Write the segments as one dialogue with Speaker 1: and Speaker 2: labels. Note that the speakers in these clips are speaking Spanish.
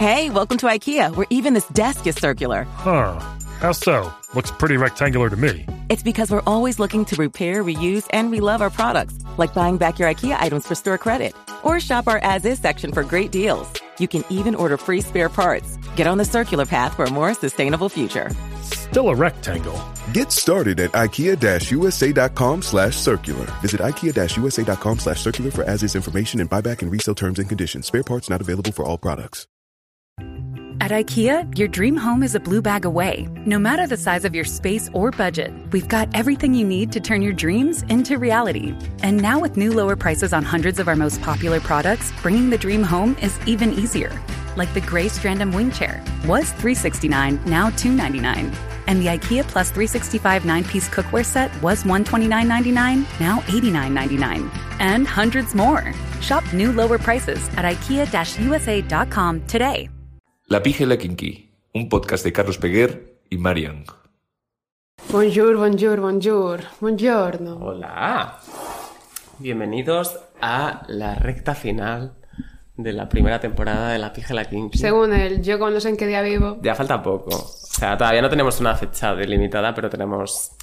Speaker 1: Hey, welcome to IKEA, where even this desk is circular.
Speaker 2: Huh. How so? Looks pretty rectangular to me.
Speaker 1: It's because we're always looking to repair, reuse, and relove our products, like buying back your IKEA items for store credit. Or shop our as is section for great deals. You can even order free spare parts. Get on the circular path for a more sustainable future.
Speaker 2: Still a rectangle.
Speaker 3: Get started at ikea-usa.com slash circular. Visit ikea-usa.com slash circular for as-is information and buyback and resale terms and conditions. Spare parts not available for all products.
Speaker 4: At IKEA, your dream home is a blue bag away. No matter the size of your space or budget, we've got everything you need to turn your dreams into reality. And now with new lower prices on hundreds of our most popular products, bringing the dream home is even easier. Like the gray Strandom wing chair was 369, now 299. And the IKEA Plus 365 nine-piece cookware set was $129.99, now $89.99. And hundreds more. Shop new lower prices at ikea-usa.com today.
Speaker 5: La Pija y la Kinky, un podcast de Carlos Peguer y Marian.
Speaker 6: Bonjour, bonjour, bonjour, buongiorno.
Speaker 7: Hola. Bienvenidos a la recta final de la primera temporada de La Pija y la Kinky.
Speaker 6: Según él, yo como no sé en qué día vivo.
Speaker 7: Ya falta poco. O sea, todavía no tenemos una fecha delimitada, pero tenemos...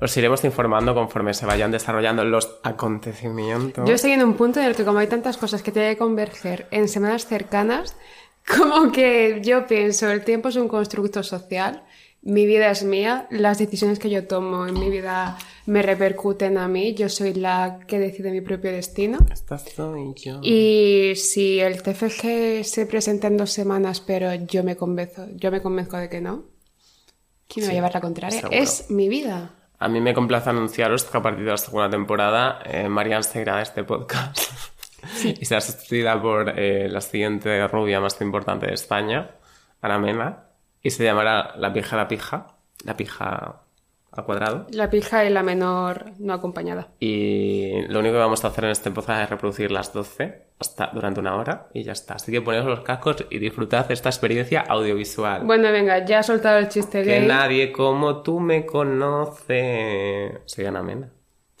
Speaker 7: Os iremos informando conforme se vayan desarrollando los acontecimientos.
Speaker 6: Yo estoy en un punto en el que como hay tantas cosas que tienen que converger en semanas cercanas, como que yo pienso, el tiempo es un constructo social, mi vida es mía, las decisiones que yo tomo en mi vida me repercuten a mí, yo soy la que decide mi propio destino.
Speaker 7: Esta soy yo.
Speaker 6: Y si el TFG se presenta en dos semanas, pero yo me convenzo, yo me convenzco de que no, ¿quién me va a llevar la contraria?
Speaker 7: seguro.
Speaker 6: Es mi vida.
Speaker 7: A mí me complace anunciaros que a partir de la segunda temporada eh, Marian se irá de este podcast y será sustituida por eh, la siguiente rubia más importante de España, Ana Mena, y se llamará La Pija la Pija, La Pija al cuadrado.
Speaker 6: La pija y la menor no acompañada.
Speaker 7: Y lo único que vamos a hacer en este podcast es reproducir las 12 hasta, durante una hora y ya está. Así que poneos los cascos y disfrutad esta experiencia audiovisual.
Speaker 6: Bueno, venga, ya ha soltado el chiste
Speaker 7: que
Speaker 6: gay.
Speaker 7: nadie como tú me conoce. Soy Ana Mena.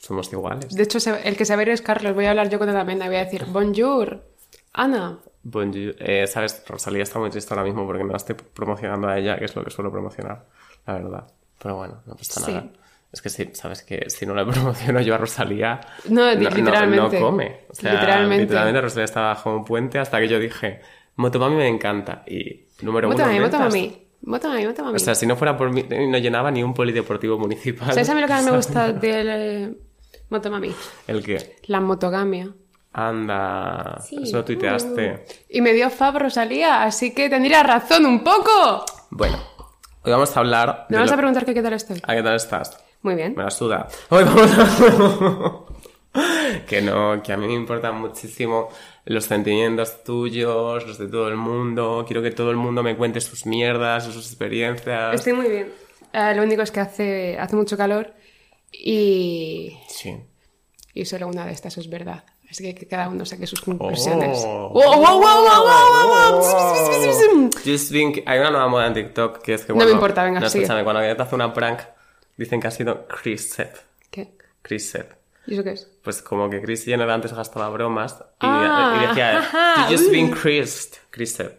Speaker 7: Somos iguales.
Speaker 6: De hecho, el que se va a ir es Carlos. Voy a hablar yo con la mena. Voy a decir, bonjour, Ana.
Speaker 7: Bonjour. Eh, Sabes, Rosalía está muy triste ahora mismo porque no la estoy promocionando a ella, que es lo que suelo promocionar, la verdad. Pero bueno, no pasa
Speaker 6: Sí.
Speaker 7: nada. Es que sí, sabes que si no la promociono yo a Rosalía,
Speaker 6: No, di- literalmente.
Speaker 7: no come. O sea,
Speaker 6: Literalmente.
Speaker 7: literalmente Rosalía estaba bajo un puente hasta que yo dije, Motomami me encanta. Y número uno.
Speaker 6: Motomami,
Speaker 7: ventas.
Speaker 6: motomami. Motomami, motomami.
Speaker 7: O sea, si no fuera por mí, no llenaba ni un polideportivo municipal.
Speaker 6: ¿Sabes a mí lo que más me gusta del eh, motomami?
Speaker 7: ¿El qué?
Speaker 6: La motogamia.
Speaker 7: Anda,
Speaker 6: Sí.
Speaker 7: eso lo tuiteaste.
Speaker 6: Y me dio fab Rosalía, así que tendría razón un poco.
Speaker 7: Bueno, hoy vamos a hablar.
Speaker 6: Me vas
Speaker 7: lo-
Speaker 6: a preguntar que qué tal estoy.
Speaker 7: ¿A qué tal estás?
Speaker 6: Muy bien.
Speaker 7: Me la suda. Hoy vamos a... que no, que a mí me importan muchísimo los sentimientos tuyos, los de todo el mundo. Quiero que todo el mundo me cuente sus mierdas, sus experiencias.
Speaker 6: Estoy muy bien. Eh, lo único es que hace, hace mucho calor y,
Speaker 7: Sí.
Speaker 6: y solo una de estas es verdad. Así que que cada uno saque sus conclusiones.
Speaker 7: Oh. Just think, hay una nueva moda en TikTok que es que
Speaker 6: No me importa, venga,
Speaker 7: no,
Speaker 6: sigue.
Speaker 7: escúchame, cuando alguien te hace una prank, dicen que ha sido Chris Set.
Speaker 6: ¿Qué?
Speaker 7: Chris Set.
Speaker 6: ¿Y eso qué es?
Speaker 7: Pues como que Chris Jenner antes gastaba bromas y,
Speaker 6: Ah,
Speaker 7: y decía,
Speaker 6: ajá,
Speaker 7: you just
Speaker 6: uh.
Speaker 7: been Chrised, Chrised.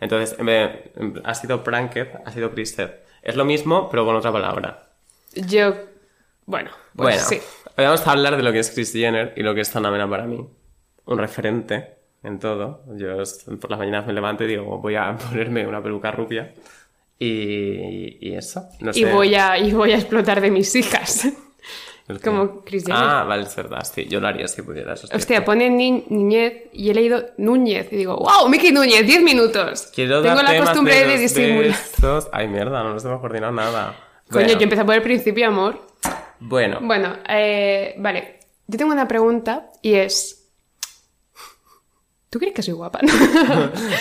Speaker 7: Entonces, en vez de- ha sido pranked, ha sido Chrised. Es lo mismo, pero con otra palabra.
Speaker 6: Yo. Bueno, pues
Speaker 7: bueno,
Speaker 6: sí.
Speaker 7: hoy vamos a hablar de lo que es Chris Jenner y lo que es Mena para mí. Un referente en todo. Yo por las mañanas me levanto y digo, voy a ponerme una peluca rubia. Y, y eso. No
Speaker 6: Y
Speaker 7: sé.
Speaker 6: voy, a, y voy a explotar de mis hijas. Como Kris Jenner.
Speaker 7: Ah, vale, es verdad. Sí, yo lo haría si pudiera. eso es
Speaker 6: Hostia, pone ni- niñez y he leído Núñez y digo, wow, Miki Núñez, 10 minutos.
Speaker 7: Quiero
Speaker 6: Tengo la costumbre de
Speaker 7: los
Speaker 6: disimular.
Speaker 7: Ay, mierda, no nos hemos coordinado nada.
Speaker 6: Coño,
Speaker 7: Bueno,
Speaker 6: yo empecé por el principio, amor.
Speaker 7: Bueno,
Speaker 6: Bueno, eh, vale. Yo tengo una pregunta y es. ¿Tú crees que soy guapa?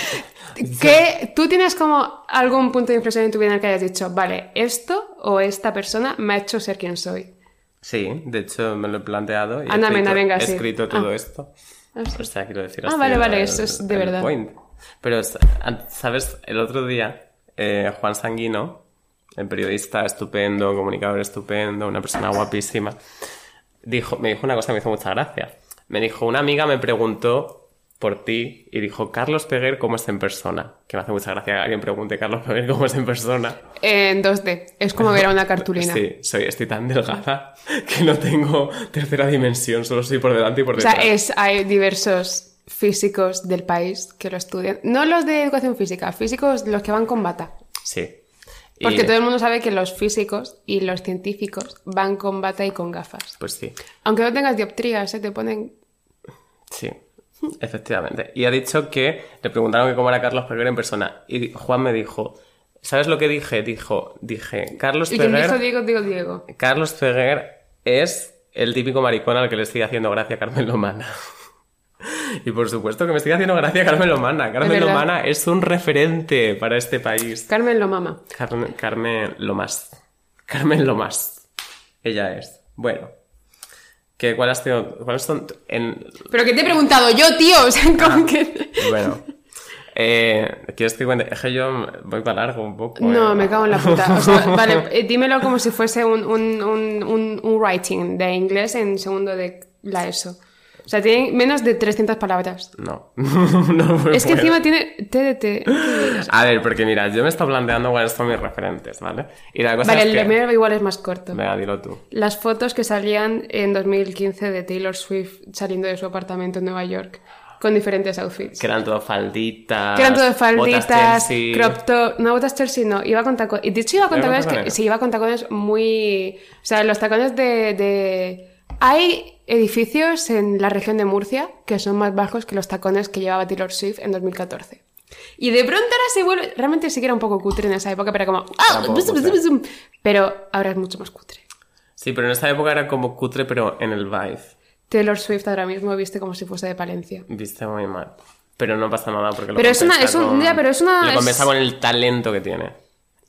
Speaker 6: que tú tienes como algún punto de inflexión en tu vida en el que hayas dicho, vale, esto o esta persona me ha hecho ser quien soy.
Speaker 7: sí, de hecho me lo he planteado y he escrito,
Speaker 6: Mena, venga,
Speaker 7: he
Speaker 6: sí.
Speaker 7: escrito todo
Speaker 6: Ah.
Speaker 7: esto.
Speaker 6: Ah, sí.
Speaker 7: O sea, quiero decir
Speaker 6: Ah, vale, vale,
Speaker 7: el-
Speaker 6: eso es de verdad.
Speaker 7: point. Pero, es- ¿sabes? El otro día, eh, Juan Sanguino, el periodista estupendo, comunicador estupendo, una persona guapísima, dijo, me dijo una cosa que me hizo mucha gracia. Me dijo, una amiga me preguntó por ti y dijo, Carlos Peguer, ¿cómo es en persona? Que me hace mucha gracia que alguien pregunte, Carlos Peguer, ¿cómo es en persona?
Speaker 6: En 2D. Es como ver a una cartulina.
Speaker 7: Sí, soy, estoy tan delgada que no tengo tercera dimensión, solo soy por delante y por
Speaker 6: O sea,
Speaker 7: detrás.
Speaker 6: es, hay diversos físicos del país que lo estudian. No los de educación física, físicos los que van con bata.
Speaker 7: Sí. Y,
Speaker 6: Porque todo el mundo sabe que los físicos y los científicos van con bata y con gafas.
Speaker 7: Pues sí,
Speaker 6: Aunque no tengas dioptrías, ¿eh? te ponen...
Speaker 7: sí, efectivamente. Y ha dicho que le preguntaron que cómo era Carlos Peguer en persona. Y Juan me dijo, ¿sabes lo que dije? Dijo, dije, Carlos
Speaker 6: Y quien
Speaker 7: Peguer...
Speaker 6: dijo Diego, digo Diego.
Speaker 7: Carlos Peguer es el típico maricón al que le sigue haciendo gracia Carmen Lomana. Y por supuesto que me sigue haciendo gracia Carmen Lomana. Carmen. Lomana es un referente para este país.
Speaker 6: Carmen lo mama.
Speaker 7: Carmen, Carmen Lomas. Carmen Lomas. Ella es. Bueno. ¿Qué, cuál has tenido- ¿Cuáles son? En,
Speaker 6: Pero que te he preguntado yo, tío. O sea, como que...
Speaker 7: bueno. Eh, ¿Quieres que cuente? Es que yo voy para largo un poco.
Speaker 6: No,
Speaker 7: eh.
Speaker 6: me cago en la puta. O sea, vale, eh, dímelo como si fuese un, un, un writing de inglés en segundo de la ESO. O sea, tiene menos de 300 palabras.
Speaker 7: No.
Speaker 6: Es que
Speaker 7: puedo.
Speaker 6: encima tiene TDT.
Speaker 7: A ver, porque mira, yo me estoy planteando cuáles son mis referentes, ¿vale? Y la cosa
Speaker 6: Vale,
Speaker 7: es
Speaker 6: el
Speaker 7: que...
Speaker 6: primero igual es más corto.
Speaker 7: Venga, dilo tú.
Speaker 6: Las fotos que salían en 2015 de Taylor Swift saliendo de su apartamento en Nueva York con diferentes outfits.
Speaker 7: Que eran todo falditas.
Speaker 6: Que eran todo
Speaker 7: botas
Speaker 6: falditas, crop top. No, botas Chelsea no, iba con tacones. Y de hecho iba con
Speaker 7: ¿Iba con
Speaker 6: tacones que. Sí, iba con tacones muy. O sea, los tacones de. de- Hay edificios en la región de Murcia que son más bajos que los tacones que llevaba Taylor Swift en 2014. Y de pronto ahora se vuelve. Realmente sí que era un poco cutre en esa época, pero como. ¡Ah! Pero ahora es mucho más cutre.
Speaker 7: Sí, pero en esa época era como cutre, pero en el vibe.
Speaker 6: Taylor Swift ahora mismo viste como si fuese de Palencia.
Speaker 7: Viste muy mal. Pero no pasa nada porque lo
Speaker 6: Pero es una- es un-
Speaker 7: con-
Speaker 6: ya, pero es una-
Speaker 7: Lo compensa
Speaker 6: es-
Speaker 7: con el talento que tiene.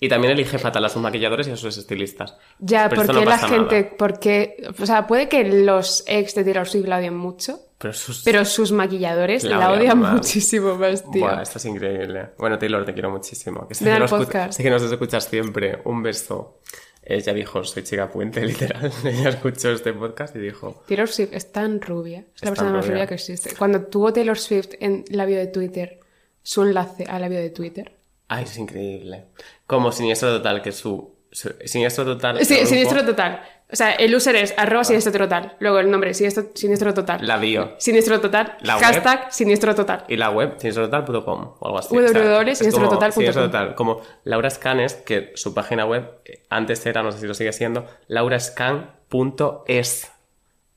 Speaker 7: Y también elige fatal a sus maquilladores y a sus estilistas.
Speaker 6: Ya,
Speaker 7: Pero
Speaker 6: porque
Speaker 7: no
Speaker 6: la gente,
Speaker 7: nada.
Speaker 6: porque, o sea, puede que los ex de Taylor Swift la odien mucho,
Speaker 7: Pero sus...
Speaker 6: pero sus maquilladores
Speaker 7: La
Speaker 6: la,
Speaker 7: odian más.
Speaker 6: muchísimo más, tío.
Speaker 7: Buah, esto es increíble. Bueno, Taylor, te quiero muchísimo. Que sé, que nos, sé que nos escuchas siempre. Un beso. Ella dijo, soy chica puente, literal. Ella escuchó este podcast y dijo,
Speaker 6: Taylor Swift es tan rubia, es la
Speaker 7: Es
Speaker 6: persona más
Speaker 7: rubia.
Speaker 6: rubia que existe. Cuando tuvo Taylor Swift en la bio de Twitter, su enlace a la bio de Twitter.
Speaker 7: Ay, es increíble. Como siniestro total, que su... su- siniestro total...
Speaker 6: Sí,
Speaker 7: grupo,
Speaker 6: siniestro total. O sea, el user es arroba siniestro total. Luego el nombre, siniestro, siniestro total.
Speaker 7: La bio.
Speaker 6: Siniestro total.
Speaker 7: La web.
Speaker 6: hashtag siniestro total.
Speaker 7: Y la web, sinistrototal.com o algo así.
Speaker 6: www.sinistrototal.com.
Speaker 7: es como Siniestro Total, como Laura Scanes, que su página web eh, antes era, no sé si lo sigue siendo, laurascan.es.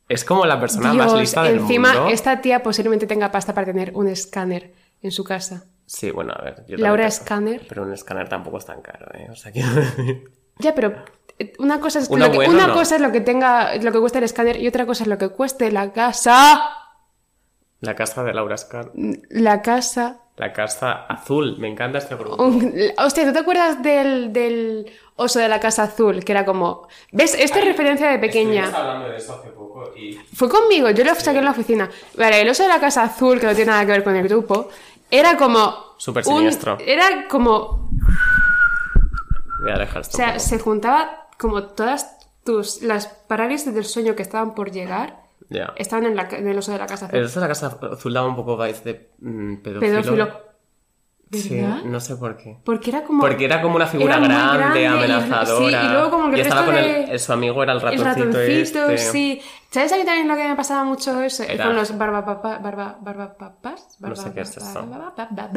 Speaker 7: Es como la persona más lista del
Speaker 6: encima
Speaker 7: mundo.
Speaker 6: esta tía posiblemente tenga pasta para tener un escáner en su casa.
Speaker 7: Sí, bueno, a ver. yo
Speaker 6: Laura. Scanner.
Speaker 7: Pero un escáner tampoco es tan caro, ¿eh? O sea, quiero decir...
Speaker 6: Ya, pero eh, una cosa es, lo que, una
Speaker 7: no.
Speaker 6: cosa es lo que tenga, lo que cuesta el escáner y otra cosa es lo que cueste la casa.
Speaker 7: La casa de Laura Scan.
Speaker 6: La casa.
Speaker 7: La casa azul. Me encanta este grupo.
Speaker 6: Hostia, ¿tú te acuerdas del, del oso de la casa azul? Que era como. ¿Ves? Esta es referencia de pequeña.
Speaker 7: Hablando de eso hace poco y...
Speaker 6: Fue conmigo, yo lo saqué en la oficina. Vale, el oso de la casa azul, que no tiene nada que ver con el grupo, era como.
Speaker 7: Súper
Speaker 6: un-
Speaker 7: siniestro.
Speaker 6: Era como.
Speaker 7: Voy a dejar esto
Speaker 6: O sea,
Speaker 7: un
Speaker 6: se juntaba como todas tus. Las parálisis del sueño que estaban por llegar.
Speaker 7: Ya.
Speaker 6: Estaban en, la, en el oso de la casa azul.
Speaker 7: El oso de la casa azul daba un poco vibes de mm, pedófilo.
Speaker 6: Pedófilo. ¿De
Speaker 7: Sí, no sé por qué.
Speaker 6: Porque era como.
Speaker 7: Porque era como una figura grande,
Speaker 6: grande y-
Speaker 7: amenazadora.
Speaker 6: sí, y luego como que
Speaker 7: y
Speaker 6: el
Speaker 7: estaba con
Speaker 6: de-
Speaker 7: el, su amigo era el
Speaker 6: El
Speaker 7: ratoncito,
Speaker 6: ratoncito,
Speaker 7: este.
Speaker 6: sí. ¿Sabes a mí también lo que me pasaba mucho eso?
Speaker 7: Era-
Speaker 6: Con los barbapapa, barba, barbapapas.
Speaker 7: No sé qué es eso.
Speaker 6: Barbapapas.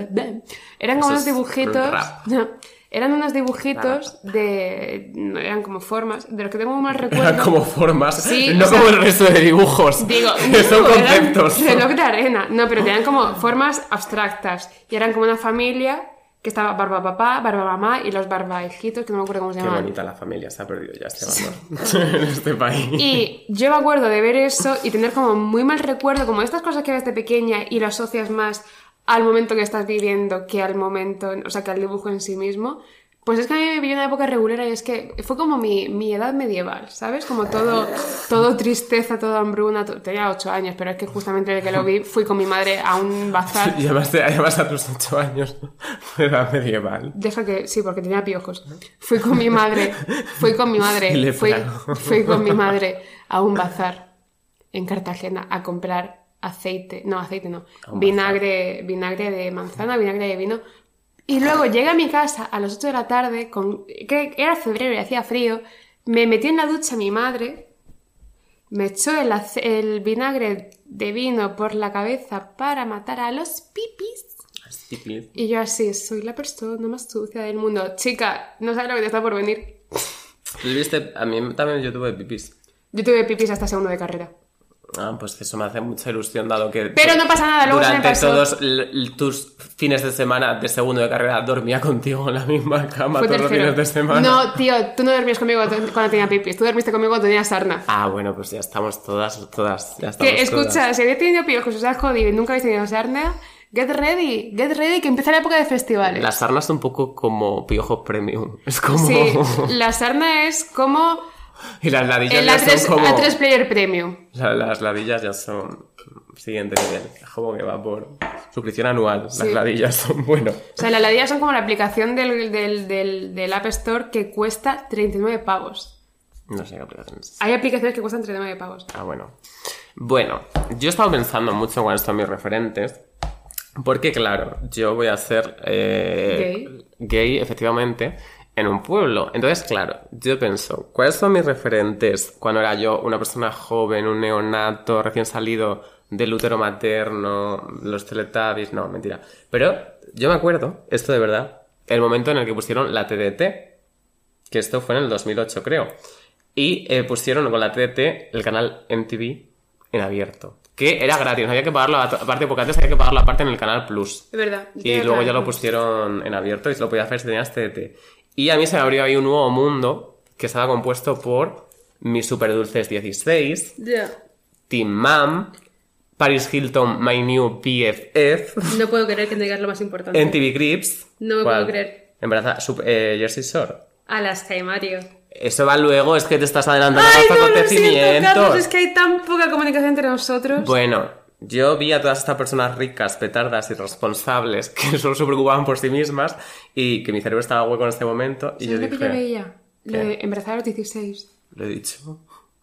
Speaker 6: Eran como unos dibujitos. No, eran unos dibujitos de. no, eran como formas, de los que tengo un mal recuerdo.
Speaker 7: Eran como formas,
Speaker 6: Sí,
Speaker 7: no
Speaker 6: o sea,
Speaker 7: como el resto de dibujos.
Speaker 6: Digo,
Speaker 7: que son
Speaker 6: no, eran
Speaker 7: conceptos.
Speaker 6: reloj de arena. No, pero tenían como formas abstractas. Y eran como una familia que estaba barba papá, barba mamá y los barba hijitos, que no me acuerdo cómo se
Speaker 7: Qué
Speaker 6: llamaban.
Speaker 7: bonita la familia, se ha perdido ya este valor en este país.
Speaker 6: Y yo me acuerdo de ver eso y tener como muy mal recuerdo, como estas cosas que ves de pequeña y lo asocias más al momento que estás viviendo que al momento, o sea, que al dibujo en sí mismo. Pues es que a mí me vivió una época regulera y es que fue como mi, mi edad medieval, ¿sabes? Como todo, todo tristeza, todo hambruna. to- Tenía ocho años, pero es que justamente el que lo vi fui con mi madre a un bazar.
Speaker 7: Llamaste, llamas a tus ocho años edad medieval.
Speaker 6: Deja que, sí, porque tenía piojos. Fui con mi madre, fui con mi madre, fui, fui con mi madre a un bazar en Cartagena a comprar aceite, no, aceite no, vinagre, vinagre de manzana, vinagre de vino. Y luego llegué a mi casa a las 8 de la tarde, con, que era febrero y hacía frío, me metí en la ducha mi madre, me echó el, vinagre de vino por la cabeza para matar a los pipis. Y yo así, soy la persona más sucia del mundo. Chica, no sabes lo que te está por venir.
Speaker 7: ¿Viste? A mí también yo tuve pipis.
Speaker 6: Yo tuve pipis hasta segundo de carrera.
Speaker 7: Ah, pues eso me hace mucha ilusión dado que...
Speaker 6: Pero no pasa nada, luego
Speaker 7: Durante todos tus fines de semana de segundo de carrera dormía contigo en la misma cama
Speaker 6: Fue
Speaker 7: todos los fines de semana.
Speaker 6: No, tío, tú no dormías conmigo cuando tenía pipis. Tú dormiste conmigo cuando tenía sarna.
Speaker 7: Ah, bueno, pues ya estamos todas, todas, ya estamos
Speaker 6: Que escucha,
Speaker 7: todas.
Speaker 6: si habéis tenido piojos, os has jodido y nunca habéis tenido sarna, get ready, get ready, que empieza la época de festivales.
Speaker 7: Las sarnas un poco como piojos premium. Es como...
Speaker 6: Sí, la sarna es como
Speaker 7: y las ladillas
Speaker 6: el
Speaker 7: ya
Speaker 6: A3,
Speaker 7: son como...
Speaker 6: A3 Player Premium.
Speaker 7: Las ladillas ya son siguiente nivel. Es como que va por suscripción anual.
Speaker 6: Sí.
Speaker 7: Las ladillas son bueno.
Speaker 6: O sea, las ladillas son como la aplicación del, del, del, del App Store que cuesta 39 pavos.
Speaker 7: No sé qué aplicación es.
Speaker 6: Hay aplicaciones que cuestan 39 pavos.
Speaker 7: Ah, bueno. Bueno, yo he estado pensando mucho con estos mis referentes. Porque, claro, yo voy a ser eh,
Speaker 6: Gay.
Speaker 7: gay, efectivamente, en un pueblo. Entonces, claro, yo pienso, ¿cuáles son mis referentes cuando era yo una persona joven, un neonato, recién salido del útero materno, los teletubbies? No, mentira. Pero yo me acuerdo, esto de verdad, el momento en el que pusieron la TDT, que esto fue en el 2008, creo. Y eh, pusieron con la TDT el canal MTV en abierto. Que era gratis, no había que pagarlo aparte, porque antes había que pagarlo aparte en el canal Plus.
Speaker 6: Es verdad.
Speaker 7: Y luego ya lo pusieron en abierto y se lo podías hacer si tenías TDT. Y a mí se me abrió ahí un nuevo mundo que estaba compuesto por mis super dulces 16,
Speaker 6: Ya.
Speaker 7: Team Mam, Paris Hilton, My New BFF,
Speaker 6: No puedo creer que digas lo más importante.
Speaker 7: MTV Grips.
Speaker 6: No me
Speaker 7: ¿cuál?
Speaker 6: puedo creer.
Speaker 7: En verdad, sup- eh, Jersey Shore.
Speaker 6: Alaska y Mario.
Speaker 7: Eso va luego, es que te estás adelantando
Speaker 6: Ay,
Speaker 7: a los
Speaker 6: no, lo siento,
Speaker 7: acontecimientos.
Speaker 6: Carlos, es que hay tan poca comunicación entre nosotros.
Speaker 7: Bueno, yo vi a todas estas personas ricas, petardas y responsables que solo se preocupaban por sí mismas y que mi cerebro estaba hueco en este momento y yo
Speaker 6: ¿Sabes lo que
Speaker 7: dije,
Speaker 6: yo veía? Embarazada a los 16.
Speaker 7: lo he dicho.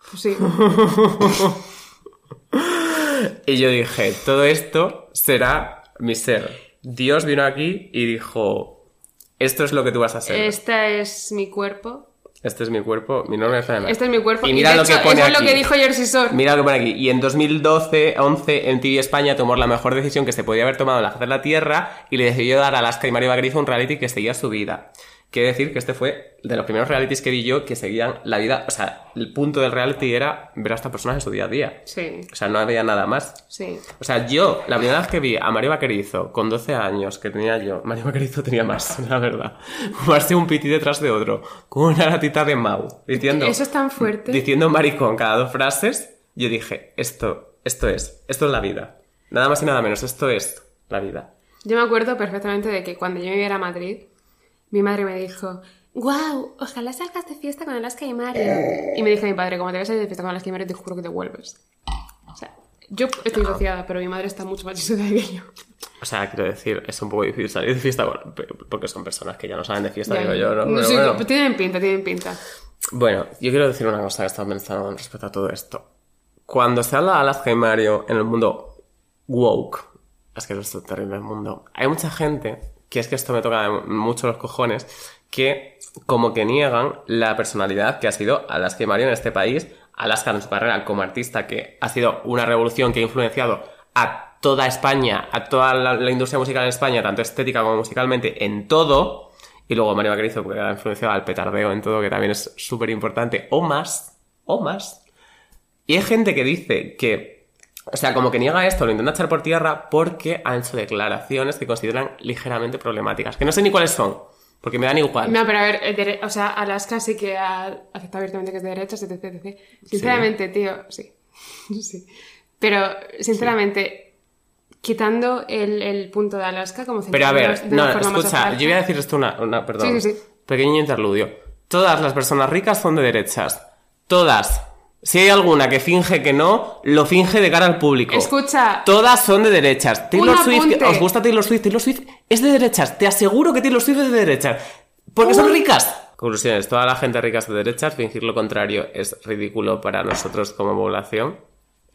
Speaker 6: Pues sí.
Speaker 7: Y yo dije, todo esto será mi ser. Dios vino aquí y dijo, esto es lo que tú vas a ser.
Speaker 6: Este es mi cuerpo.
Speaker 7: Este es mi cuerpo, mi nombre es Fernanda.
Speaker 6: Este es mi cuerpo.
Speaker 7: Y mira
Speaker 6: de
Speaker 7: lo
Speaker 6: hecho,
Speaker 7: que pone
Speaker 6: eso es
Speaker 7: aquí.
Speaker 6: lo que dijo Jersey Shore.
Speaker 7: Mira lo que pone aquí. Y en 2012, 11, MTV España tomó la mejor decisión que se podía haber tomado en la faz de la Tierra y le decidió dar a Alaska y Mario Bagrizo un reality que seguía su vida. Quiere decir que este fue de los primeros realities que vi yo que seguían la vida. O sea, el punto del reality era ver a estas personas en su día a día.
Speaker 6: Sí,
Speaker 7: O sea, no había nada más.
Speaker 6: sí.
Speaker 7: O sea, yo, la primera vez que vi a Mario Vaquerizo con 12 años que tenía yo, Mario Vaquerizo tenía más, la verdad, fumarse un piti detrás de otro, con una latita de Mau, diciendo,
Speaker 6: Eso es tan fuerte.
Speaker 7: diciendo maricón cada dos frases, yo dije, esto, esto es, esto es la vida. Nada más y nada menos, esto es la vida.
Speaker 6: Yo me acuerdo perfectamente de que cuando yo iba a Madrid, mi madre me dijo, wow, ojalá salgas de fiesta con Alaska y Mario. Y me dijo mi padre, como te vas a ir de fiesta con Alaska y Mario, te juro que te vuelves. O sea, yo estoy divorciada, pero mi madre está mucho más chisota que yo.
Speaker 7: O sea, quiero decir, es un poco difícil salir de fiesta por- porque son personas que ya no salen de fiesta,
Speaker 6: Ya,
Speaker 7: digo yo, ¿no? Pero
Speaker 6: sí,
Speaker 7: bueno.
Speaker 6: Tienen pinta, tienen pinta.
Speaker 7: Bueno, yo quiero decir una cosa que estaba pensando respecto a todo esto. Cuando se habla de Alaska y Mario en el mundo woke, es que es un terrible mundo, hay mucha gente, que es que esto me toca mucho los cojones, que como que niegan la personalidad que ha sido Alaska y Mario en este país, Alaska en su carrera como artista, que ha sido una revolución que ha influenciado a toda España, a toda la, industria musical en España, tanto estética como musicalmente, en todo, y luego Mario Vaquerizo, porque ha influenciado al petardeo en todo, que también es súper importante, o más, o más. Y hay gente que dice que, o sea, como que niega esto, lo intenta echar por tierra porque han hecho declaraciones que consideran ligeramente problemáticas, que no sé ni cuáles son, porque me dan igual.
Speaker 6: No, pero a ver, eh, o sea, Alaska sí que ha aceptado abiertamente que es de derechas, etc, etc. Sinceramente, tío, sí. sí. Pero, sinceramente, quitando el, el punto de Alaska, como
Speaker 7: Pero a ver,
Speaker 6: de
Speaker 7: no, escucha, yo voy a decir esto una, una perdón, pequeño interludio. Todas las personas ricas son de derechas. Todas. Si hay alguna que finge que no, lo finge de cara al público.
Speaker 6: Escucha.
Speaker 7: Todas son de derechas. Taylor Swift. ¿os gusta Taylor Swift? Taylor Swift es de derechas. Te aseguro que Taylor Swift es de derechas. Porque son ricas. Conclusiones. Toda la gente rica es de derechas. Fingir lo contrario es ridículo para nosotros como población.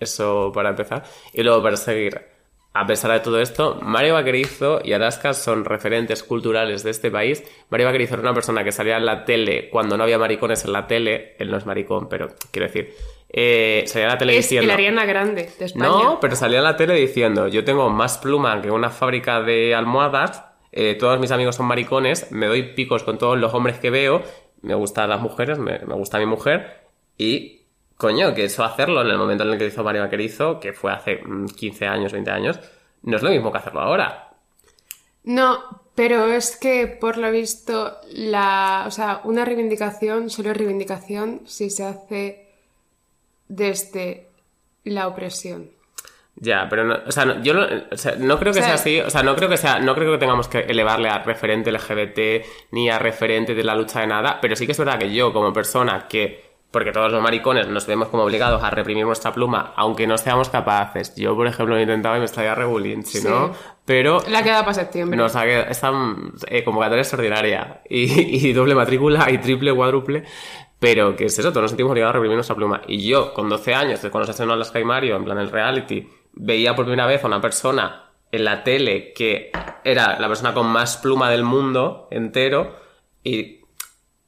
Speaker 7: Eso para empezar. Y luego para seguir. A pesar de todo esto, Mario Vaquerizo y Alaska son referentes culturales de este país. Mario Vaquerizo era una persona que salía en la tele cuando no había maricones en la tele. Él no es maricón, pero quiero decir, eh, salía en la tele
Speaker 6: Es
Speaker 7: diciendo...
Speaker 6: el Ariana Grande de España.
Speaker 7: No, pero salía en la tele diciendo, yo tengo más pluma que una fábrica de almohadas, eh, todos mis amigos son maricones, me doy picos con todos los hombres que veo, me gustan las mujeres, me, me gusta mi mujer, y coño, que eso hacerlo en el momento en el que hizo Mario Vaquerizo, que fue hace mm, 15 años, 20 años, no es lo mismo que hacerlo ahora.
Speaker 6: No, pero es que por lo visto, la, o sea, una reivindicación solo es reivindicación si se hace desde la opresión.
Speaker 7: Ya, pero no, o sea, no, yo no, o sea, no creo que
Speaker 6: O sea-
Speaker 7: sea así, o sea, no creo que sea, no creo que tengamos que elevarle a referente LGBT ni a referente de la lucha de nada, pero sí que es verdad que yo como persona que, porque todos los maricones nos vemos como obligados a reprimir nuestra pluma, aunque no seamos capaces. Yo, por ejemplo, lo he intentado y me estaría regulín, si
Speaker 6: Sí.
Speaker 7: no, pero
Speaker 6: La queda para septiembre.
Speaker 7: nos ha quedado, esta eh, convocatoria extraordinaria y, y doble matrícula y triple, cuádruple. Pero que es eso, todos nos sentimos obligados a reprimir nuestra pluma. Y yo, con 12 años, cuando se estrenó Alaska y Mario, en plan el reality, veía por primera vez a una persona en la tele que era la persona con más pluma del mundo entero y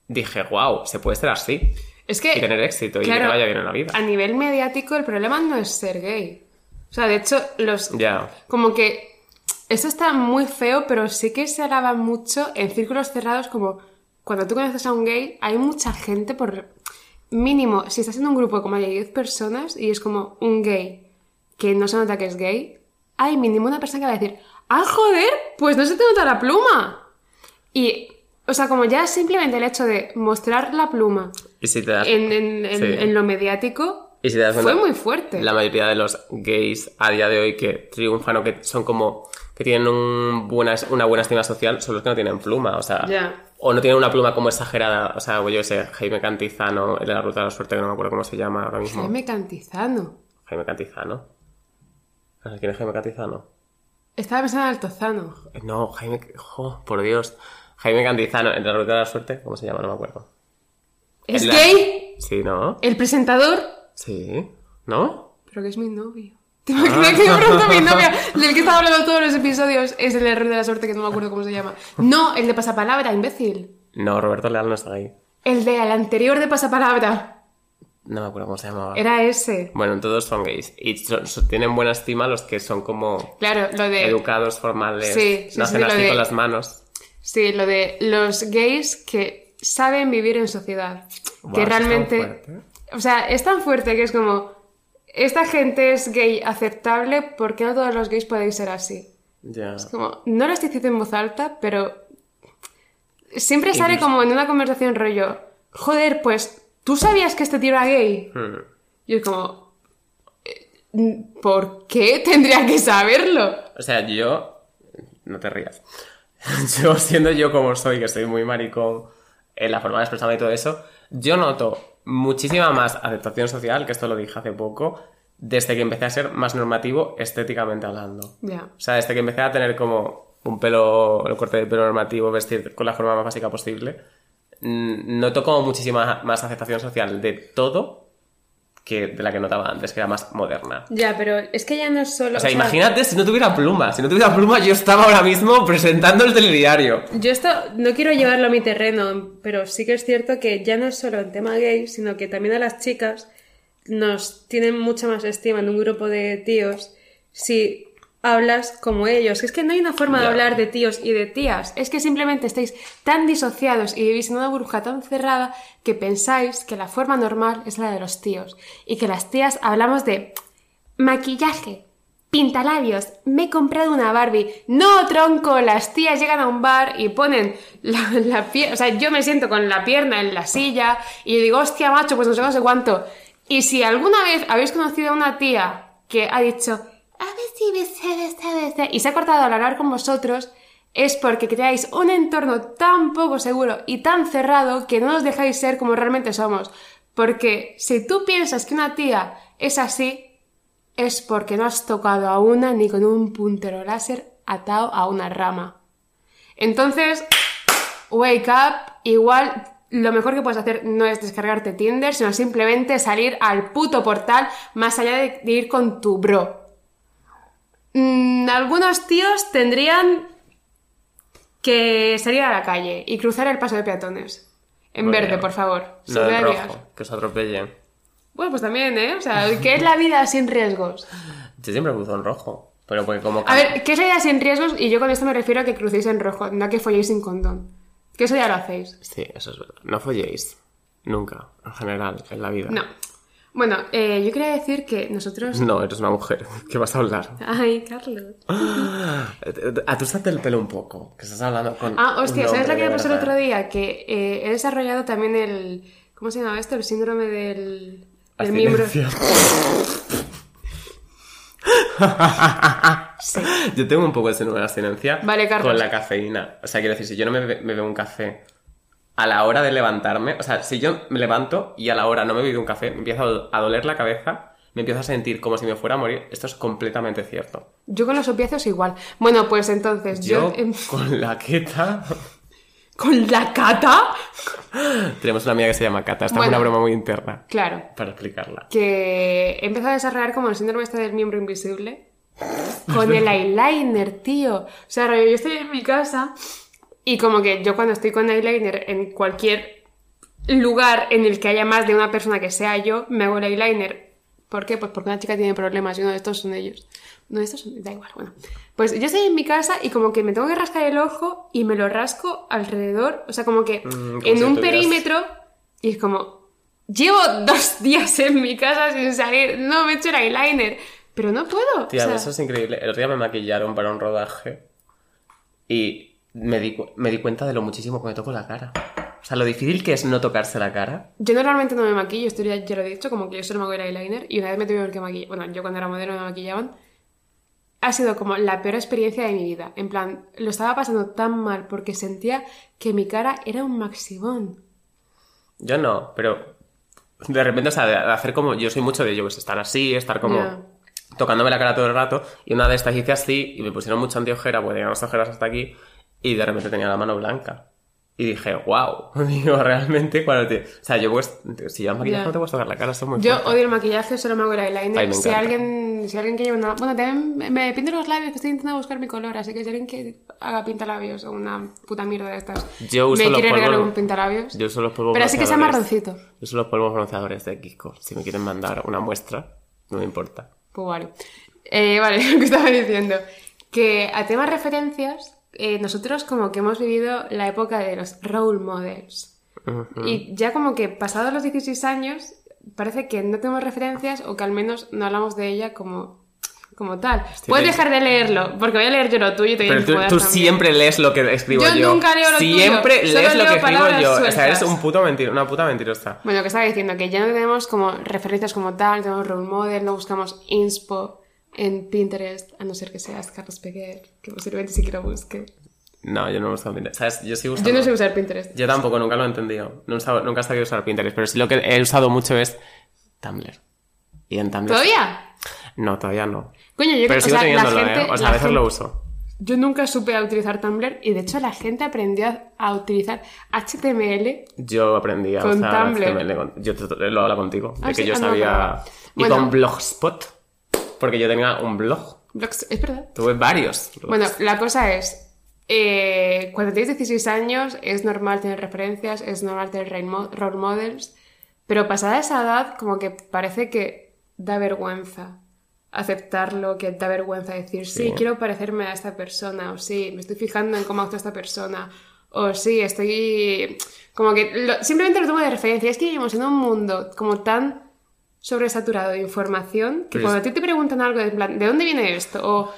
Speaker 7: dije, wow, se puede ser así.
Speaker 6: Es que.
Speaker 7: Y tener éxito y que te vaya bien en la vida.
Speaker 6: A nivel mediático, el problema no es ser gay. O sea, de hecho, los.
Speaker 7: Ya.
Speaker 6: Como que. Esto está muy feo, pero sí que se alaba mucho en círculos cerrados, como cuando tú conoces a un gay, hay mucha gente por. Mínimo, si estás en un grupo como hay 10 personas y es como un gay que no se nota que es gay, hay mínimo una persona que va a decir, ¡ah, joder! Pues no se te nota la pluma. Y, o sea, como ya simplemente el hecho de mostrar la pluma
Speaker 7: Y si te das
Speaker 6: en, en- en-
Speaker 7: Sí.
Speaker 6: en lo mediático
Speaker 7: Y si te das
Speaker 6: fue muy fuerte.
Speaker 7: La mayoría de los gays a día de hoy que triunfan o que son como que tienen un buena, una buena estima social son los que no tienen pluma, o sea,
Speaker 6: Ya.
Speaker 7: o no tienen una pluma como exagerada, o sea, pues yo qué sé, Jaime Cantizano, el de la Ruta de la Suerte, que no me acuerdo cómo se llama ahora mismo.
Speaker 6: Jaime Cantizano.
Speaker 7: Jaime Cantizano. ¿Sabes quién es Jaime Cantizano?
Speaker 6: Estaba pensando en Altozano.
Speaker 7: No, Jaime, jo, por Dios. Jaime Cantizano, de la Ruta de la Suerte, ¿cómo se llama? No me acuerdo.
Speaker 6: ¿Es
Speaker 7: El-
Speaker 6: gay?
Speaker 7: Sí, ¿no?
Speaker 6: ¿El presentador?
Speaker 7: Sí, ¿no?
Speaker 6: Pero que es mi novio. ¿Te imaginas que de pronto mi novia, del que estaba hablando todos los episodios, es el error de la suerte que no me acuerdo cómo se llama? No, el de pasapalabra, imbécil.
Speaker 7: No, Roberto Leal no está ahí.
Speaker 6: El de al anterior de pasapalabra.
Speaker 7: No me acuerdo cómo se llamaba.
Speaker 6: Era ese.
Speaker 7: Bueno, todos son gays. Y son- son- tienen buena estima los que son como
Speaker 6: Claro, lo de.
Speaker 7: educados, formales.
Speaker 6: Sí, sí,
Speaker 7: no hacen así
Speaker 6: de-
Speaker 7: con las manos.
Speaker 6: Sí, lo de los gays que saben vivir en sociedad. Que
Speaker 7: es
Speaker 6: realmente.
Speaker 7: fuerte.
Speaker 6: O sea, es tan fuerte que es como. Esta gente es gay aceptable, ¿por qué no todos los gays podéis ser así?
Speaker 7: Ya.
Speaker 6: Como, no lo estoy diciendo en voz alta, pero siempre sale como en una conversación rollo, joder, pues, ¿tú sabías que este tío era gay?
Speaker 7: Hmm.
Speaker 6: Y es como, eh, ¿por qué tendría que saberlo?
Speaker 7: O sea, yo. No te rías. Yo, siendo yo como soy, que soy muy maricón en la forma de expresarme y todo eso, yo noto muchísima más aceptación social, que esto lo dije hace poco, desde que empecé a ser más normativo estéticamente hablando.
Speaker 6: Ya.
Speaker 7: O sea, desde que empecé a tener como un pelo, el corte de pelo normativo, vestir con la forma más básica posible, noto como muchísima más aceptación social de todo que de la que notaba antes, que era más moderna.
Speaker 6: Ya, pero es que ya no es solo...
Speaker 7: O sea, imagínate si no tuviera pluma. Si no tuviera pluma, yo estaba ahora mismo presentando el telediario.
Speaker 6: Yo esto no quiero llevarlo a mi terreno, pero sí que es cierto que ya no es solo el tema gay, sino que también a las chicas nos tienen mucha más estima en un grupo de tíos si hablas como ellos. Es que no hay una forma de hablar de tíos y de tías. Es que simplemente estáis tan disociados y vivís en una burbuja tan cerrada que pensáis que la forma normal es la de los tíos y que las tías hablamos de maquillaje, pintalabios, me he comprado una Barbie. No, tronco, las tías llegan a un bar y ponen la, la pierna, o sea, yo me siento con la pierna en la silla y digo, hostia, macho, pues no sé, no sé cuánto. Y si alguna vez habéis conocido a una tía que ha dicho, a ver si me sé, sé, sé", y se ha cortado al hablar con vosotros, es porque creáis un entorno tan poco seguro y tan cerrado que no nos dejáis ser como realmente somos. Porque si tú piensas que una tía es así, es porque no has tocado a una ni con un puntero láser atado a una rama. Entonces, wake up, igual lo mejor que puedes hacer no es descargarte Tinder, sino simplemente salir al puto portal más allá de ir con tu bro. Mm, algunos tíos tendrían que salir a la calle y cruzar el paso de peatones. En
Speaker 7: Bueno,
Speaker 6: verde, por favor.
Speaker 7: No en rojo, que os atropellen.
Speaker 6: Bueno, pues también, ¿eh? O sea, ¿qué es la vida sin riesgos?
Speaker 7: Yo siempre cruzo en rojo. Pero porque como...
Speaker 6: A ver, ¿qué es la vida sin riesgos? Y yo con esto me refiero a que crucéis en rojo, no a que folléis sin condón. Que eso ya lo hacéis.
Speaker 7: Sí, eso es verdad. No folléis. Nunca. En general, en la vida.
Speaker 6: No. Bueno, eh, yo quería decir que nosotros...
Speaker 7: No, eres una mujer. ¿Qué vas a hablar?
Speaker 6: Ay, Carlos.
Speaker 7: Atústate el pelo un poco. Que estás hablando con...
Speaker 6: Ah, hostia,
Speaker 7: un
Speaker 6: ¿sabes lo que me pasó el otro día? Que eh, he desarrollado también el... ¿Cómo se llama esto? El síndrome del... del miembro... Sí.
Speaker 7: Yo tengo un poco de síndrome de abstinencia
Speaker 6: Vale, Carlos.
Speaker 7: con la cafeína. O sea, quiero decir, si yo no me, be- me bebo un café a la hora de levantarme, o sea, si yo me levanto y a la hora no me bebido un café, me empieza a do- a doler la cabeza, me empiezo a sentir como si me fuera a morir. Esto es completamente cierto.
Speaker 6: Yo con los opiáceos igual. Bueno, pues entonces yo...
Speaker 7: Yo, con la queta...
Speaker 6: ¿Con la cata?
Speaker 7: Tenemos una amiga que se llama Cata. Esta
Speaker 6: Bueno.
Speaker 7: es una broma muy interna.
Speaker 6: Claro.
Speaker 7: Para explicarla.
Speaker 6: que he empezado a desarrollar como el síndrome este del miembro invisible con el eyeliner, tío. O sea, yo estoy en mi casa y como que yo cuando estoy con eyeliner en cualquier lugar en el que haya más de una persona que sea yo, me hago el eyeliner. ¿Por qué? Pues porque una chica tiene problemas y uno de estos son ellos. Uno de estos son... Da igual, bueno. Pues yo estoy en mi casa y como que me tengo que rascar el ojo y me lo rasco alrededor, o sea, como que
Speaker 7: Mm,
Speaker 6: en un perímetro y es como, llevo dos días en mi casa sin salir, no me he hecho el eyeliner, pero no puedo.
Speaker 7: Tía,
Speaker 6: o sea,
Speaker 7: eso es increíble. El otro día me maquillaron para un rodaje y me di, me di cuenta de lo muchísimo que me toco la cara. O sea, lo difícil que es no tocarse la cara.
Speaker 6: Yo normalmente no me maquillo, esto ya, ya lo he dicho, como que yo solo me hago el eyeliner y una vez me tuvieron que maquillar, bueno, yo cuando era modelo me maquillaban, ha sido como la peor experiencia de mi vida. En plan, lo estaba pasando tan mal porque sentía que mi cara era un maximón.
Speaker 7: Yo no, pero de repente, o sea, de hacer como. Yo soy mucho de yo, pues estar así, estar como.
Speaker 6: Ya.
Speaker 7: Tocándome la cara todo el rato. Y una de estas hice así y me pusieron mucha antiojera, porque tenían las ojeras hasta aquí. Y de repente tenía la mano blanca. Y dije, wow. Digo, realmente, cuando te. O sea, yo pues. Si llevas maquillaje
Speaker 6: Ya.
Speaker 7: no te puedes tocar la cara, muy
Speaker 6: Yo
Speaker 7: fuerte.
Speaker 6: odio el maquillaje, solo me hago el eyeliner.
Speaker 7: Ay,
Speaker 6: si alguien, si alguien lleva una. Bueno, también me- pinto los labios, que estoy intentando buscar mi color, así que si alguien que haga pintalabios o una puta mierda de estas.
Speaker 7: Yo uso
Speaker 6: me
Speaker 7: los
Speaker 6: quiere regalar un pintalabios.
Speaker 7: Yo uso los polvos
Speaker 6: Pero así que sea marroncito.
Speaker 7: Yo uso los polvos bronceadores de Kiko. Si me quieren mandar una muestra, no me importa.
Speaker 6: Pues vale. Eh, vale, lo que estaba diciendo. Que a temas referencias, eh, nosotros como que hemos vivido la época de los role models. Y ya como que pasados los 16 años, parece que no tenemos referencias o que al menos no hablamos de ella como, como tal. Puedes
Speaker 7: de-
Speaker 6: dejar de leerlo, porque voy a leer yo lo tuyo y te
Speaker 7: Pero tú, tú siempre lees lo que escribo yo.
Speaker 6: Yo nunca leo lo tuyo,
Speaker 7: Siempre
Speaker 6: solo
Speaker 7: lees lo que escribo yo. O sea,
Speaker 6: sueltas.
Speaker 7: eres un puto una puta mentirosa.
Speaker 6: Bueno, que estaba diciendo que ya no tenemos como referencias como tal, tenemos role model, no buscamos inspo en Pinterest, a no ser que seas Carlos Peguer, que posiblemente sí que lo busque.
Speaker 7: No, yo no uso Pinterest. ¿Sabes? Yo sí uso.
Speaker 6: Yo no sé usar Pinterest.
Speaker 7: Yo tampoco, nunca lo he entendido. No he usado- nunca he sabido usar Pinterest. Pero sí lo que he usado mucho es Tumblr. Y en Tumblr.
Speaker 6: ¿Todavía?
Speaker 7: No, todavía no.
Speaker 6: Coño, yo
Speaker 7: Pero
Speaker 6: o
Speaker 7: sigo
Speaker 6: sea, la
Speaker 7: teniéndolo,
Speaker 6: gente,
Speaker 7: ¿eh? O sea, a veces
Speaker 6: gente-
Speaker 7: lo uso.
Speaker 6: Yo nunca supe a utilizar Tumblr y de hecho la gente aprendió a- utilizar HTML.
Speaker 7: Yo aprendí a
Speaker 6: Con
Speaker 7: usar
Speaker 6: Tumblr.
Speaker 7: HTML. con- Yo te- te- lo hablo contigo.
Speaker 6: Ah,
Speaker 7: de que
Speaker 6: sí,
Speaker 7: yo
Speaker 6: ah, no,
Speaker 7: sabía.
Speaker 6: no.
Speaker 7: Y
Speaker 6: Bueno.
Speaker 7: con Blogspot. Porque yo tenía un blog.
Speaker 6: Blogs- Es verdad.
Speaker 7: Tuve varios. blogs.
Speaker 6: Bueno, la cosa es, eh, cuando tienes 16 años es normal tener referencias, es normal tener role mo- role models, pero pasada esa edad como que parece que da vergüenza aceptarlo, que da vergüenza decir, sí,
Speaker 7: Sí.
Speaker 6: quiero parecerme a esta persona, o sí, me estoy fijando en cómo actúa esta persona, o sí, estoy... Como que lo- simplemente lo tomo de referencia. Es que vivimos en un mundo como tan sobresaturado de información que
Speaker 7: Pero
Speaker 6: cuando a ti te preguntan algo, plan, ¿de dónde viene esto? O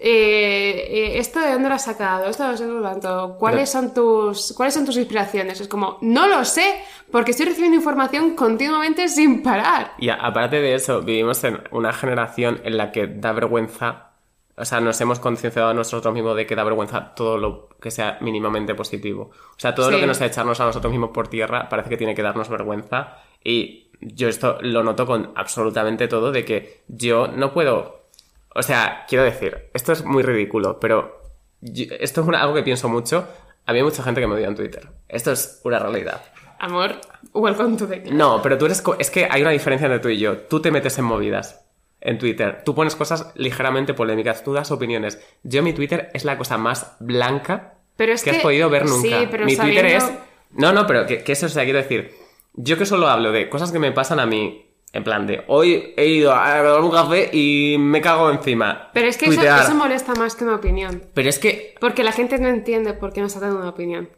Speaker 6: eh, eh, ¿esto de dónde lo has sacado? ¿Esto no sé cuánto? ¿Cuáles son tus ¿Cuáles son tus inspiraciones? Es como, no lo sé, porque estoy recibiendo información continuamente sin parar.
Speaker 7: Y aparte de eso, vivimos en una generación en la que da vergüenza, o sea, nos hemos concienciado a nosotros mismos de que da vergüenza todo lo que sea mínimamente positivo. O sea, todo lo que nos echarnos a nosotros mismos por tierra parece que tiene que darnos vergüenza. Y yo esto lo noto con absolutamente todo, de que yo no puedo... O sea, quiero decir, esto es muy ridículo, pero yo- esto es una- algo que pienso mucho. Había mucha gente que me odia en Twitter. Esto es una realidad.
Speaker 6: amor, welcome to the club.
Speaker 7: No, pero tú eres... Es que hay una diferencia entre tú y yo. Tú te metes en movidas en Twitter. Tú pones cosas ligeramente polémicas. Tú das opiniones. Yo mi Twitter es la cosa más blanca
Speaker 6: Pero es
Speaker 7: que, has
Speaker 6: que-
Speaker 7: podido ver nunca.
Speaker 6: sí, pero
Speaker 7: mi Twitter es...
Speaker 6: sabiendo-
Speaker 7: No, no, pero que, que eso, o sea, quiero decir... Yo que solo hablo de cosas que me pasan a mí. En plan de, hoy he ido a tomar un café y me cago encima.
Speaker 6: Pero es que eso, eso molesta más que una opinión.
Speaker 7: Pero es que...
Speaker 6: Porque la gente no entiende por qué no está dando una opinión.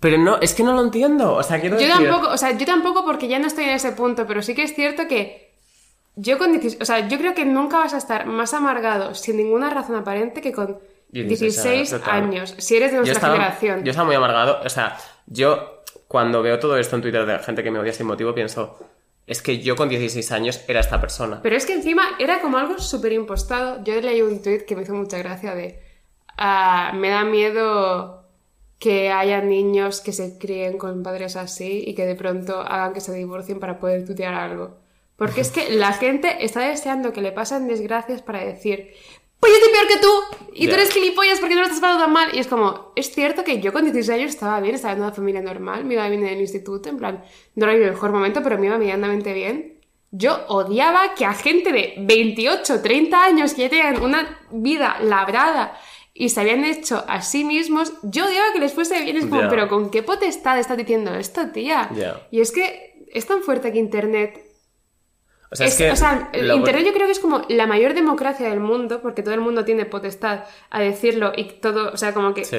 Speaker 7: Pero no, es que no lo entiendo. O sea, quiero
Speaker 6: Yo
Speaker 7: decir...
Speaker 6: tampoco, o sea, yo tampoco porque ya no estoy en ese punto, pero sí que es cierto que yo con 16, o sea, yo creo que nunca vas a estar más amargado sin ninguna razón aparente que con 16
Speaker 7: total.
Speaker 6: años, si eres de
Speaker 7: yo
Speaker 6: nuestra
Speaker 7: estaba,
Speaker 6: generación.
Speaker 7: Yo estaba muy amargado. O sea, yo cuando veo todo esto en Twitter de gente que me odia sin motivo, pienso, es que yo con 16 años era esta persona.
Speaker 6: Pero es que encima era como algo súper impostado. Yo leí un tweet que me hizo mucha gracia de ah, me da miedo que haya niños que se críen con padres así y que de pronto hagan que se divorcien para poder tutear algo. Porque es que la gente está deseando que le pasen desgracias para decir, pues yo estoy peor que tú y tú
Speaker 7: Ya.
Speaker 6: eres gilipollas porque no lo estás pasando tan mal. Y es como, es cierto que yo con 16 años estaba bien, estaba en una familia normal, me iba bien en el instituto, en plan, no era mi mejor momento, pero me iba medianamente bien. Yo odiaba que a gente de 28, 30 años que ya tenían una vida labrada y se habían hecho a sí mismos, yo odiaba que les fuese bien. Es como,
Speaker 7: Ya.
Speaker 6: pero ¿con qué potestad estás diciendo esto, tía?
Speaker 7: Ya.
Speaker 6: Y es que es tan fuerte que Internet
Speaker 7: O sea,
Speaker 6: es-
Speaker 7: es, que...
Speaker 6: o sea, el
Speaker 7: lo-
Speaker 6: Internet yo creo que es como la mayor democracia del mundo, porque todo el mundo tiene potestad a decirlo y todo, o sea, como que
Speaker 7: Sí.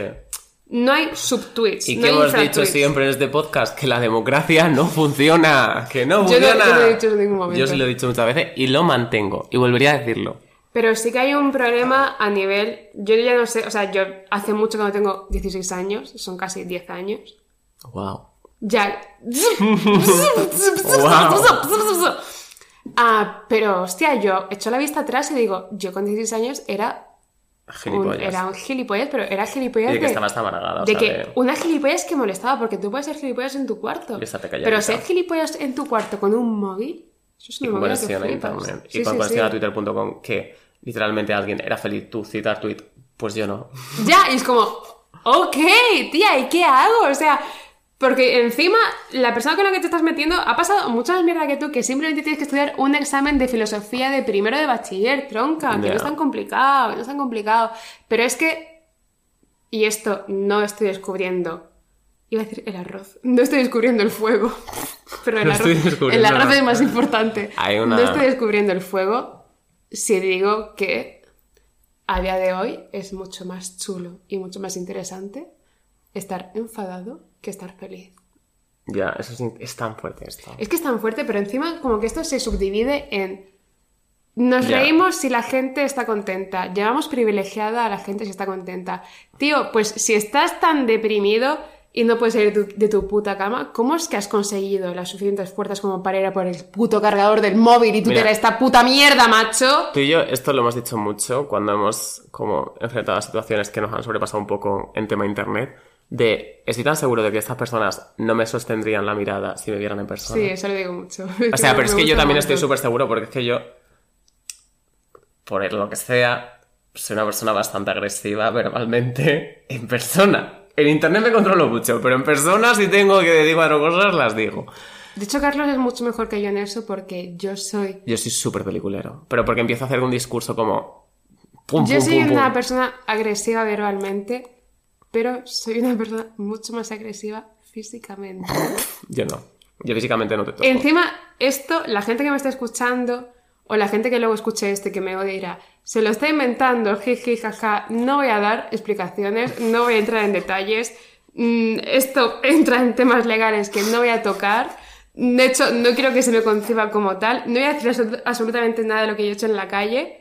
Speaker 6: no hay subtweets.
Speaker 7: Y
Speaker 6: no
Speaker 7: hemos dicho siempre en este podcast que la democracia no funciona, que no
Speaker 6: Yo no-
Speaker 7: funciona.
Speaker 6: yo no lo he dicho en ningún momento.
Speaker 7: Yo sí lo he dicho muchas veces y lo mantengo y volvería a decirlo.
Speaker 6: Pero sí que hay un problema a nivel. Yo ya no sé, o sea, yo hace mucho que no tengo 16 años, son casi 10 años.
Speaker 7: Wow.
Speaker 6: Ya.
Speaker 7: Wow.
Speaker 6: Ah, pero hostia, yo echo la vista atrás y digo, yo con 16 años era un,
Speaker 7: Gilipollas.
Speaker 6: era un gilipollas, pero era gilipollas
Speaker 7: Y de que
Speaker 6: de-
Speaker 7: estabas amargada,
Speaker 6: de
Speaker 7: sea,
Speaker 6: que
Speaker 7: de-
Speaker 6: una gilipollas que molestaba, porque tú puedes ser gilipollas en tu cuarto.
Speaker 7: Y.
Speaker 6: Pero ser gilipollas en tu cuarto con un móvil, eso es
Speaker 7: Y
Speaker 6: una
Speaker 7: con
Speaker 6: movida que
Speaker 7: conexión a
Speaker 6: flipas.
Speaker 7: internet.
Speaker 6: Sí,
Speaker 7: y con
Speaker 6: sí,
Speaker 7: conexión
Speaker 6: sí.
Speaker 7: a twitter.com que literalmente alguien era feliz tú citar tweet. Pues yo no.
Speaker 6: Ya, y es como, ok, tía, ¿y qué hago? O sea, porque encima la persona con la que te estás metiendo ha pasado mucha más mierda que tú, que simplemente tienes que estudiar un examen de filosofía de primero de bachiller, tronca, que no es tan complicado, que no es tan complicado. Pero es que, y esto no estoy descubriendo, iba a decir el arroz, no estoy descubriendo el fuego, pero el
Speaker 7: No
Speaker 6: arroz, el arroz es más importante.
Speaker 7: Hay una-
Speaker 6: No estoy descubriendo el fuego si digo que a día de hoy es mucho más chulo y mucho más interesante estar enfadado que estar feliz.
Speaker 7: Ya, eso es, tan fuerte esto.
Speaker 6: Es que es tan fuerte, pero encima como que esto se subdivide en... Nos
Speaker 7: Ya.
Speaker 6: reímos si la gente está contenta, llamamos privilegiada a la gente si está contenta. Tío, pues si estás tan deprimido y no puedes salir de tu, de tu puta cama, ¿cómo es que has conseguido las suficientes fuerzas como para ir a por el puto cargador del móvil y tú
Speaker 7: Mira.
Speaker 6: te esta puta mierda, macho?
Speaker 7: Tú y yo esto lo hemos dicho mucho cuando hemos como enfrentado a situaciones que nos han sobrepasado un poco en tema internet. De, estoy tan seguro de que estas personas no me sostendrían la mirada si me vieran en persona.
Speaker 6: Sí, eso lo digo mucho.
Speaker 7: O sea, pero es que yo también estoy
Speaker 6: súper
Speaker 7: seguro porque es que yo, por lo que sea, soy una persona bastante agresiva verbalmente en persona. En internet me controlo mucho, pero en persona si tengo que decir cuatro cosas las digo.
Speaker 6: De hecho, Carlos es mucho mejor que yo en eso porque yo soy...
Speaker 7: Yo soy súper peliculero, pero porque empiezo a hacer un discurso como... Pum,
Speaker 6: Yo
Speaker 7: pum,
Speaker 6: soy
Speaker 7: pum,
Speaker 6: una persona agresiva verbalmente, pero soy una persona mucho más agresiva físicamente.
Speaker 7: Yo no. Yo físicamente no te toco.
Speaker 6: Encima, esto, la gente que me está escuchando, o la gente que luego escuche este que me odia dirá, se lo está inventando, jiji, jaja, no voy a dar explicaciones, no voy a entrar en detalles, mm, esto entra en temas legales que no voy a tocar, de hecho, no quiero que se me conciba como tal, no voy a decir absolut- absolutamente nada de lo que yo he hecho en la calle.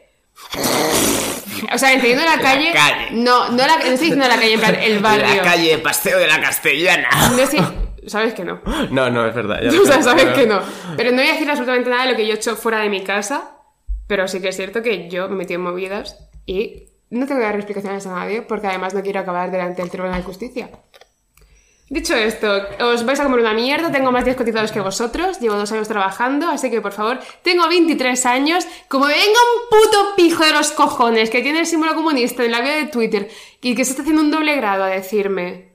Speaker 6: O sea, entendiendo la calle,
Speaker 7: calle.
Speaker 6: No, no, la, no estoy diciendo la calle, en plan, el barrio.
Speaker 7: La calle Paseo de la Castellana.
Speaker 6: No estoy- Sabes que no.
Speaker 7: No, no, es verdad. ya
Speaker 6: O sea, sabes que no. Pero no voy a decir absolutamente nada de lo que yo he hecho fuera de mi casa, pero sí que es cierto que yo me metí en movidas y no tengo que dar explicaciones a nadie porque además no quiero acabar delante del Tribunal de Justicia. Dicho esto, os vais a comer una mierda, tengo más días cotizados que vosotros, llevo dos años trabajando, así que por favor, tengo 23 años, como venga un puto pijo de los cojones que tiene el símbolo comunista en la bio de Twitter y que se está haciendo un doble grado a decirme,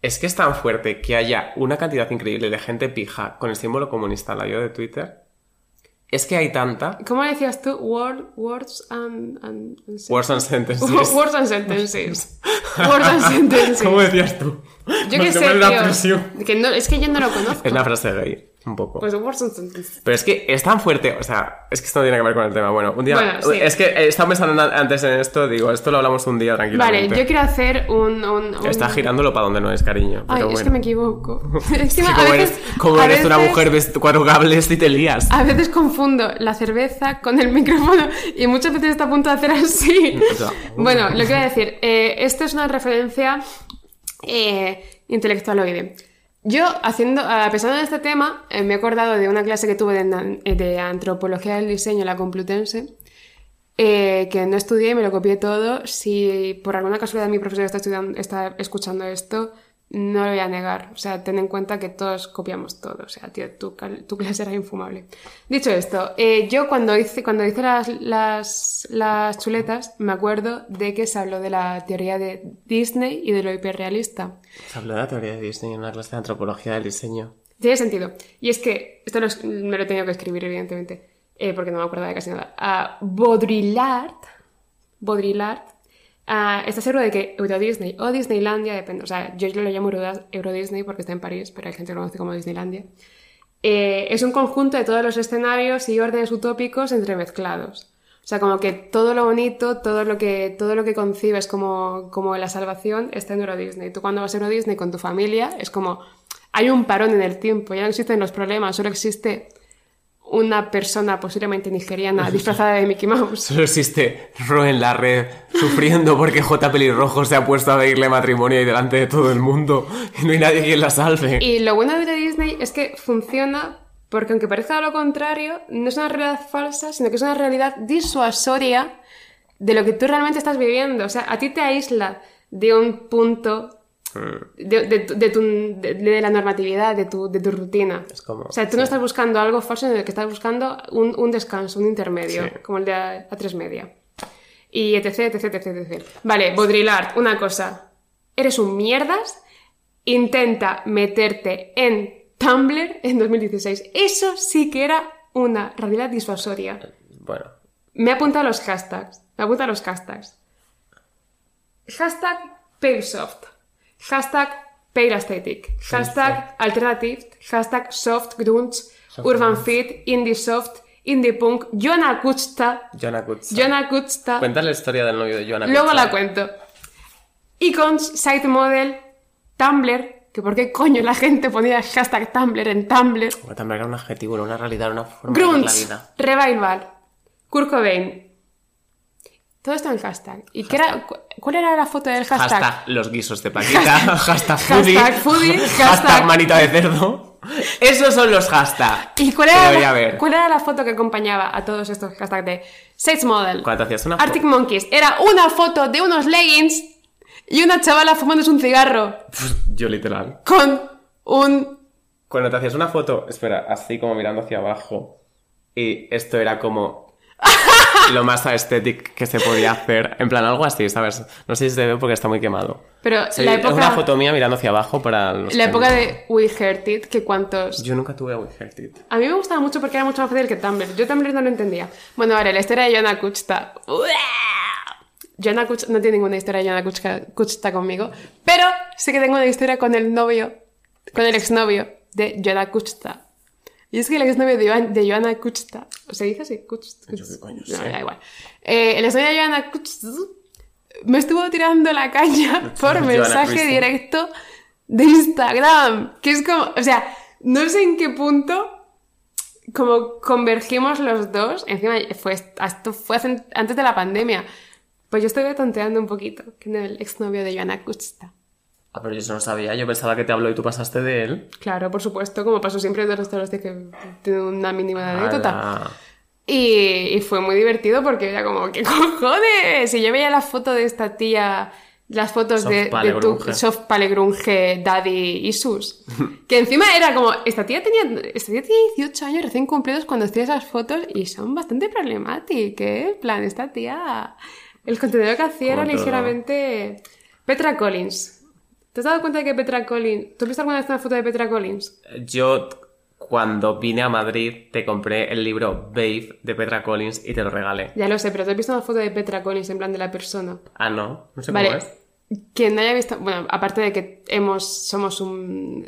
Speaker 7: Es que es tan fuerte que haya una cantidad increíble de gente pija con el símbolo comunista en la bio de Twitter. Es que hay tanta.
Speaker 6: ¿Cómo decías tú? Word- words and, and- and
Speaker 7: Words and sentences.
Speaker 6: Words and sentences. Words and sentences.
Speaker 7: ¿Cómo decías tú?
Speaker 6: Yo qué sé,
Speaker 7: la
Speaker 6: tío. Que no, es que yo no lo conozco.
Speaker 7: Es una frase gay, un poco.
Speaker 6: Pues.
Speaker 7: Pero es que es tan fuerte, o sea, es que esto no tiene que ver con el tema. Bueno, un día.
Speaker 6: Bueno, sí.
Speaker 7: Es que eh, estaba pensando en- antes en esto, digo, esto lo hablamos un día tranquilamente.
Speaker 6: Vale, yo quiero hacer un... un, un-
Speaker 7: Está girándolo para donde no es, cariño.
Speaker 6: Ay,
Speaker 7: pero
Speaker 6: es
Speaker 7: bueno.
Speaker 6: que me equivoco. Es que
Speaker 7: Sí,
Speaker 6: a
Speaker 7: como
Speaker 6: veces,
Speaker 7: eres, como
Speaker 6: a
Speaker 7: eres una mujer, ves cuatro cables y te lías.
Speaker 6: A veces confundo la cerveza con el micrófono y muchas veces está a punto de hacer así.
Speaker 7: O sea,
Speaker 6: Bueno, lo que voy a decir, eh, esto es una referencia eh, intelectualoide. Yo, haciendo, a pesar de este tema, eh, me he acordado de una clase que tuve de, eh, antropología del diseño en la Complutense, eh, que no estudié y me lo copié todo. Si por alguna casualidad mi profesor está, estudiando, está escuchando esto, no lo voy a negar. O sea, ten en cuenta que todos copiamos todo. O sea, tío, tu, tu clase era infumable. Dicho esto, eh, yo cuando hice, cuando hice las, las, las chuletas, me acuerdo de que se habló de la teoría de Disney y de lo hiperrealista.
Speaker 7: Se habló de la teoría de Disney en una clase de antropología del diseño.
Speaker 6: Tiene sentido. Y es que, esto lo es- me lo he tenido que escribir, evidentemente, eh, porque no me acuerdo de casi nada. Ah, Baudrillard, Baudrillard ah, está seguro de que Euro Disney o Disneylandia, depende, o sea, yo lo llamo Euro Disney porque está en París, pero hay gente que lo conoce como Disneylandia. Eh, es un conjunto de todos los escenarios y órdenes utópicos entremezclados. O sea, como que todo lo bonito, todo lo que, todo lo que concibes como, como la salvación está en Euro Disney. Tú cuando vas a Euro Disney con tu familia es como hay un parón en el tiempo, ya no existen los problemas, solo existe una persona posiblemente nigeriana disfrazada de Mickey Mouse.
Speaker 7: Solo existe Ro en la red sufriendo porque J. Pelirrojo se ha puesto a pedirle matrimonio y delante de todo el mundo y no hay nadie quien la salve.
Speaker 6: Y lo bueno de Disney es que funciona porque aunque parezca lo contrario, no es una realidad falsa, sino que es una realidad disuasoria de lo que tú realmente estás viviendo. O sea, a ti te aísla de un punto de, de tu- de tu- de- de la normatividad, de tu, de tu rutina.
Speaker 7: Es como-
Speaker 6: o sea, tú no estás buscando algo falso, sino que estás buscando un, un descanso, un intermedio,
Speaker 7: Sí.
Speaker 6: como el de A- A3 Media. Y etc, etc, etc, etc. Vale, Baudrillard, una cosa. Eres un mierdas, intenta meterte en Tumblr en 2016. Eso sí que era una realidad disuasoria.
Speaker 7: Bueno,
Speaker 6: Me he apuntado los hashtags. Me he apuntado los hashtags. Hashtag Palesoft. Hashtag Pale Aesthetic. Hashtag Alternative. Hashtag Soft Grunge. Urban Fit. Indie Soft. Indie Punk.
Speaker 7: Kutza.
Speaker 6: Joanna Kuchta.
Speaker 7: Cuenta la historia del novio de Joanna
Speaker 6: Luego
Speaker 7: Kutza.
Speaker 6: la cuento. Icons, Site Model, Tumblr. Que por qué coño la gente ponía hashtag Tumblr en Tumblr.
Speaker 7: Bueno, también era un adjetivo, no una realidad, era una forma de la vida.
Speaker 6: Revival, Kurt Cobain. Todo esto en hashtag. ¿Y qué era, cu- cuál era la foto del hashtag?
Speaker 7: Hashtag los guisos de Paquita, hashtag foodie,
Speaker 6: Hashtag foodie,
Speaker 7: hashtag
Speaker 6: hashtag-
Speaker 7: manita de cerdo. Esos son los hashtags.
Speaker 6: ¿Y cuál era, la, cuál era la foto que acompañaba a todos estos hashtags de Sex Model,
Speaker 7: Cuando hacías una
Speaker 6: Arctic. Monkeys? Era una foto de unos leggings y una chavala fumándose un cigarro
Speaker 7: Yo literal.
Speaker 6: con un...
Speaker 7: Cuando te hacías una foto, espera, así como mirando hacia abajo, y esto era como lo más aesthetic que se podía hacer. En plan, algo así, ¿sabes? No sé si se ve porque está muy quemado.
Speaker 6: Pero
Speaker 7: Sí,
Speaker 6: la
Speaker 7: Es
Speaker 6: época,
Speaker 7: una foto mía mirando hacia abajo para los
Speaker 6: la época
Speaker 7: no-
Speaker 6: de We Heard It, que cuantos...
Speaker 7: Yo nunca tuve a We Heard It.
Speaker 6: A mí me gustaba mucho porque era mucho más fácil que Tumblr. Yo Tumblr no lo entendía. Bueno, vale, la historia de Joanna Kuchta. Joanna Kuchta no tiene ninguna historia de Joanna Kuchta, Kuchta conmigo, pero sí que tengo una historia con el novio, con el exnovio de Joanna Kuchta. Y es que el exnovio de, Joan- de Joanna Kuchta, ¿o se dice así? Kuchta.
Speaker 7: Yo qué coño
Speaker 6: No,
Speaker 7: sé.
Speaker 6: da igual. Eh, el exnovio de Joanna Kuchta me estuvo tirando la caña por mensaje directo de Instagram. Que es como, o sea, no sé en qué punto como convergimos los dos, encima fue, esto fue antes de la pandemia, pues yo estoy tonteando un poquito con el exnovio de Joanna Kuchta.
Speaker 7: Ah, pero yo eso no sabía. Yo pensaba que te habló y tú pasaste de él.
Speaker 6: Claro, por supuesto, como pasó siempre de los de que tiene una mínima anécdota.
Speaker 7: Ala.
Speaker 6: Y, y fue muy divertido porque era como, ¿qué cojones? Y yo veía la foto de esta tía, las fotos
Speaker 7: Soft
Speaker 6: de, de tu soft pale grunge daddy Isus. que encima era como, esta tía tenía, esta tía tiene 18 años recién cumplidos cuando hacía esas fotos y son bastante problemáticas, ¿eh? En plan, esta tía, el contenido que hacía era ligeramente... Petra Collins. ¿Te has dado cuenta de que Petra Collins... ¿Tú has visto alguna vez una foto de Petra Collins?
Speaker 7: Yo, cuando vine a Madrid, te compré el libro Babe de Petra Collins y te lo regalé.
Speaker 6: Ya lo sé, pero ¿te has visto una foto de Petra Collins en plan de la persona?
Speaker 7: Ah, no, no sé
Speaker 6: Vale.
Speaker 7: cómo es.
Speaker 6: Quien no haya visto... Bueno, aparte de que hemos... Somos un...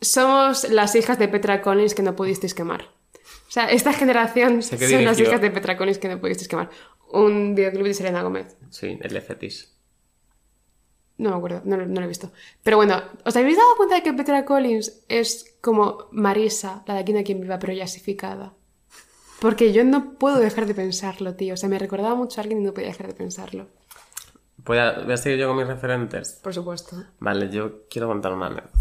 Speaker 6: Somos las hijas de Petra Collins que no pudisteis quemar. O sea, esta generación son las hijas de Petra Collins que no pudisteis quemar. Un videoclip de Selena Gómez.
Speaker 7: Sí, el de.
Speaker 6: No me acuerdo, no, lo- no lo he visto. Pero bueno, ¿os habéis dado cuenta de que Petra Collins es como Marisa, la de Aquí no quien viva, pero yasificada? Porque yo no puedo dejar de pensarlo, tío. O sea, me recordaba mucho a alguien y no podía dejar de pensarlo.
Speaker 7: ¿Voy a, voy a seguir yo con mis referentes?
Speaker 6: Por supuesto.
Speaker 7: Vale, yo quiero contar una anécdota.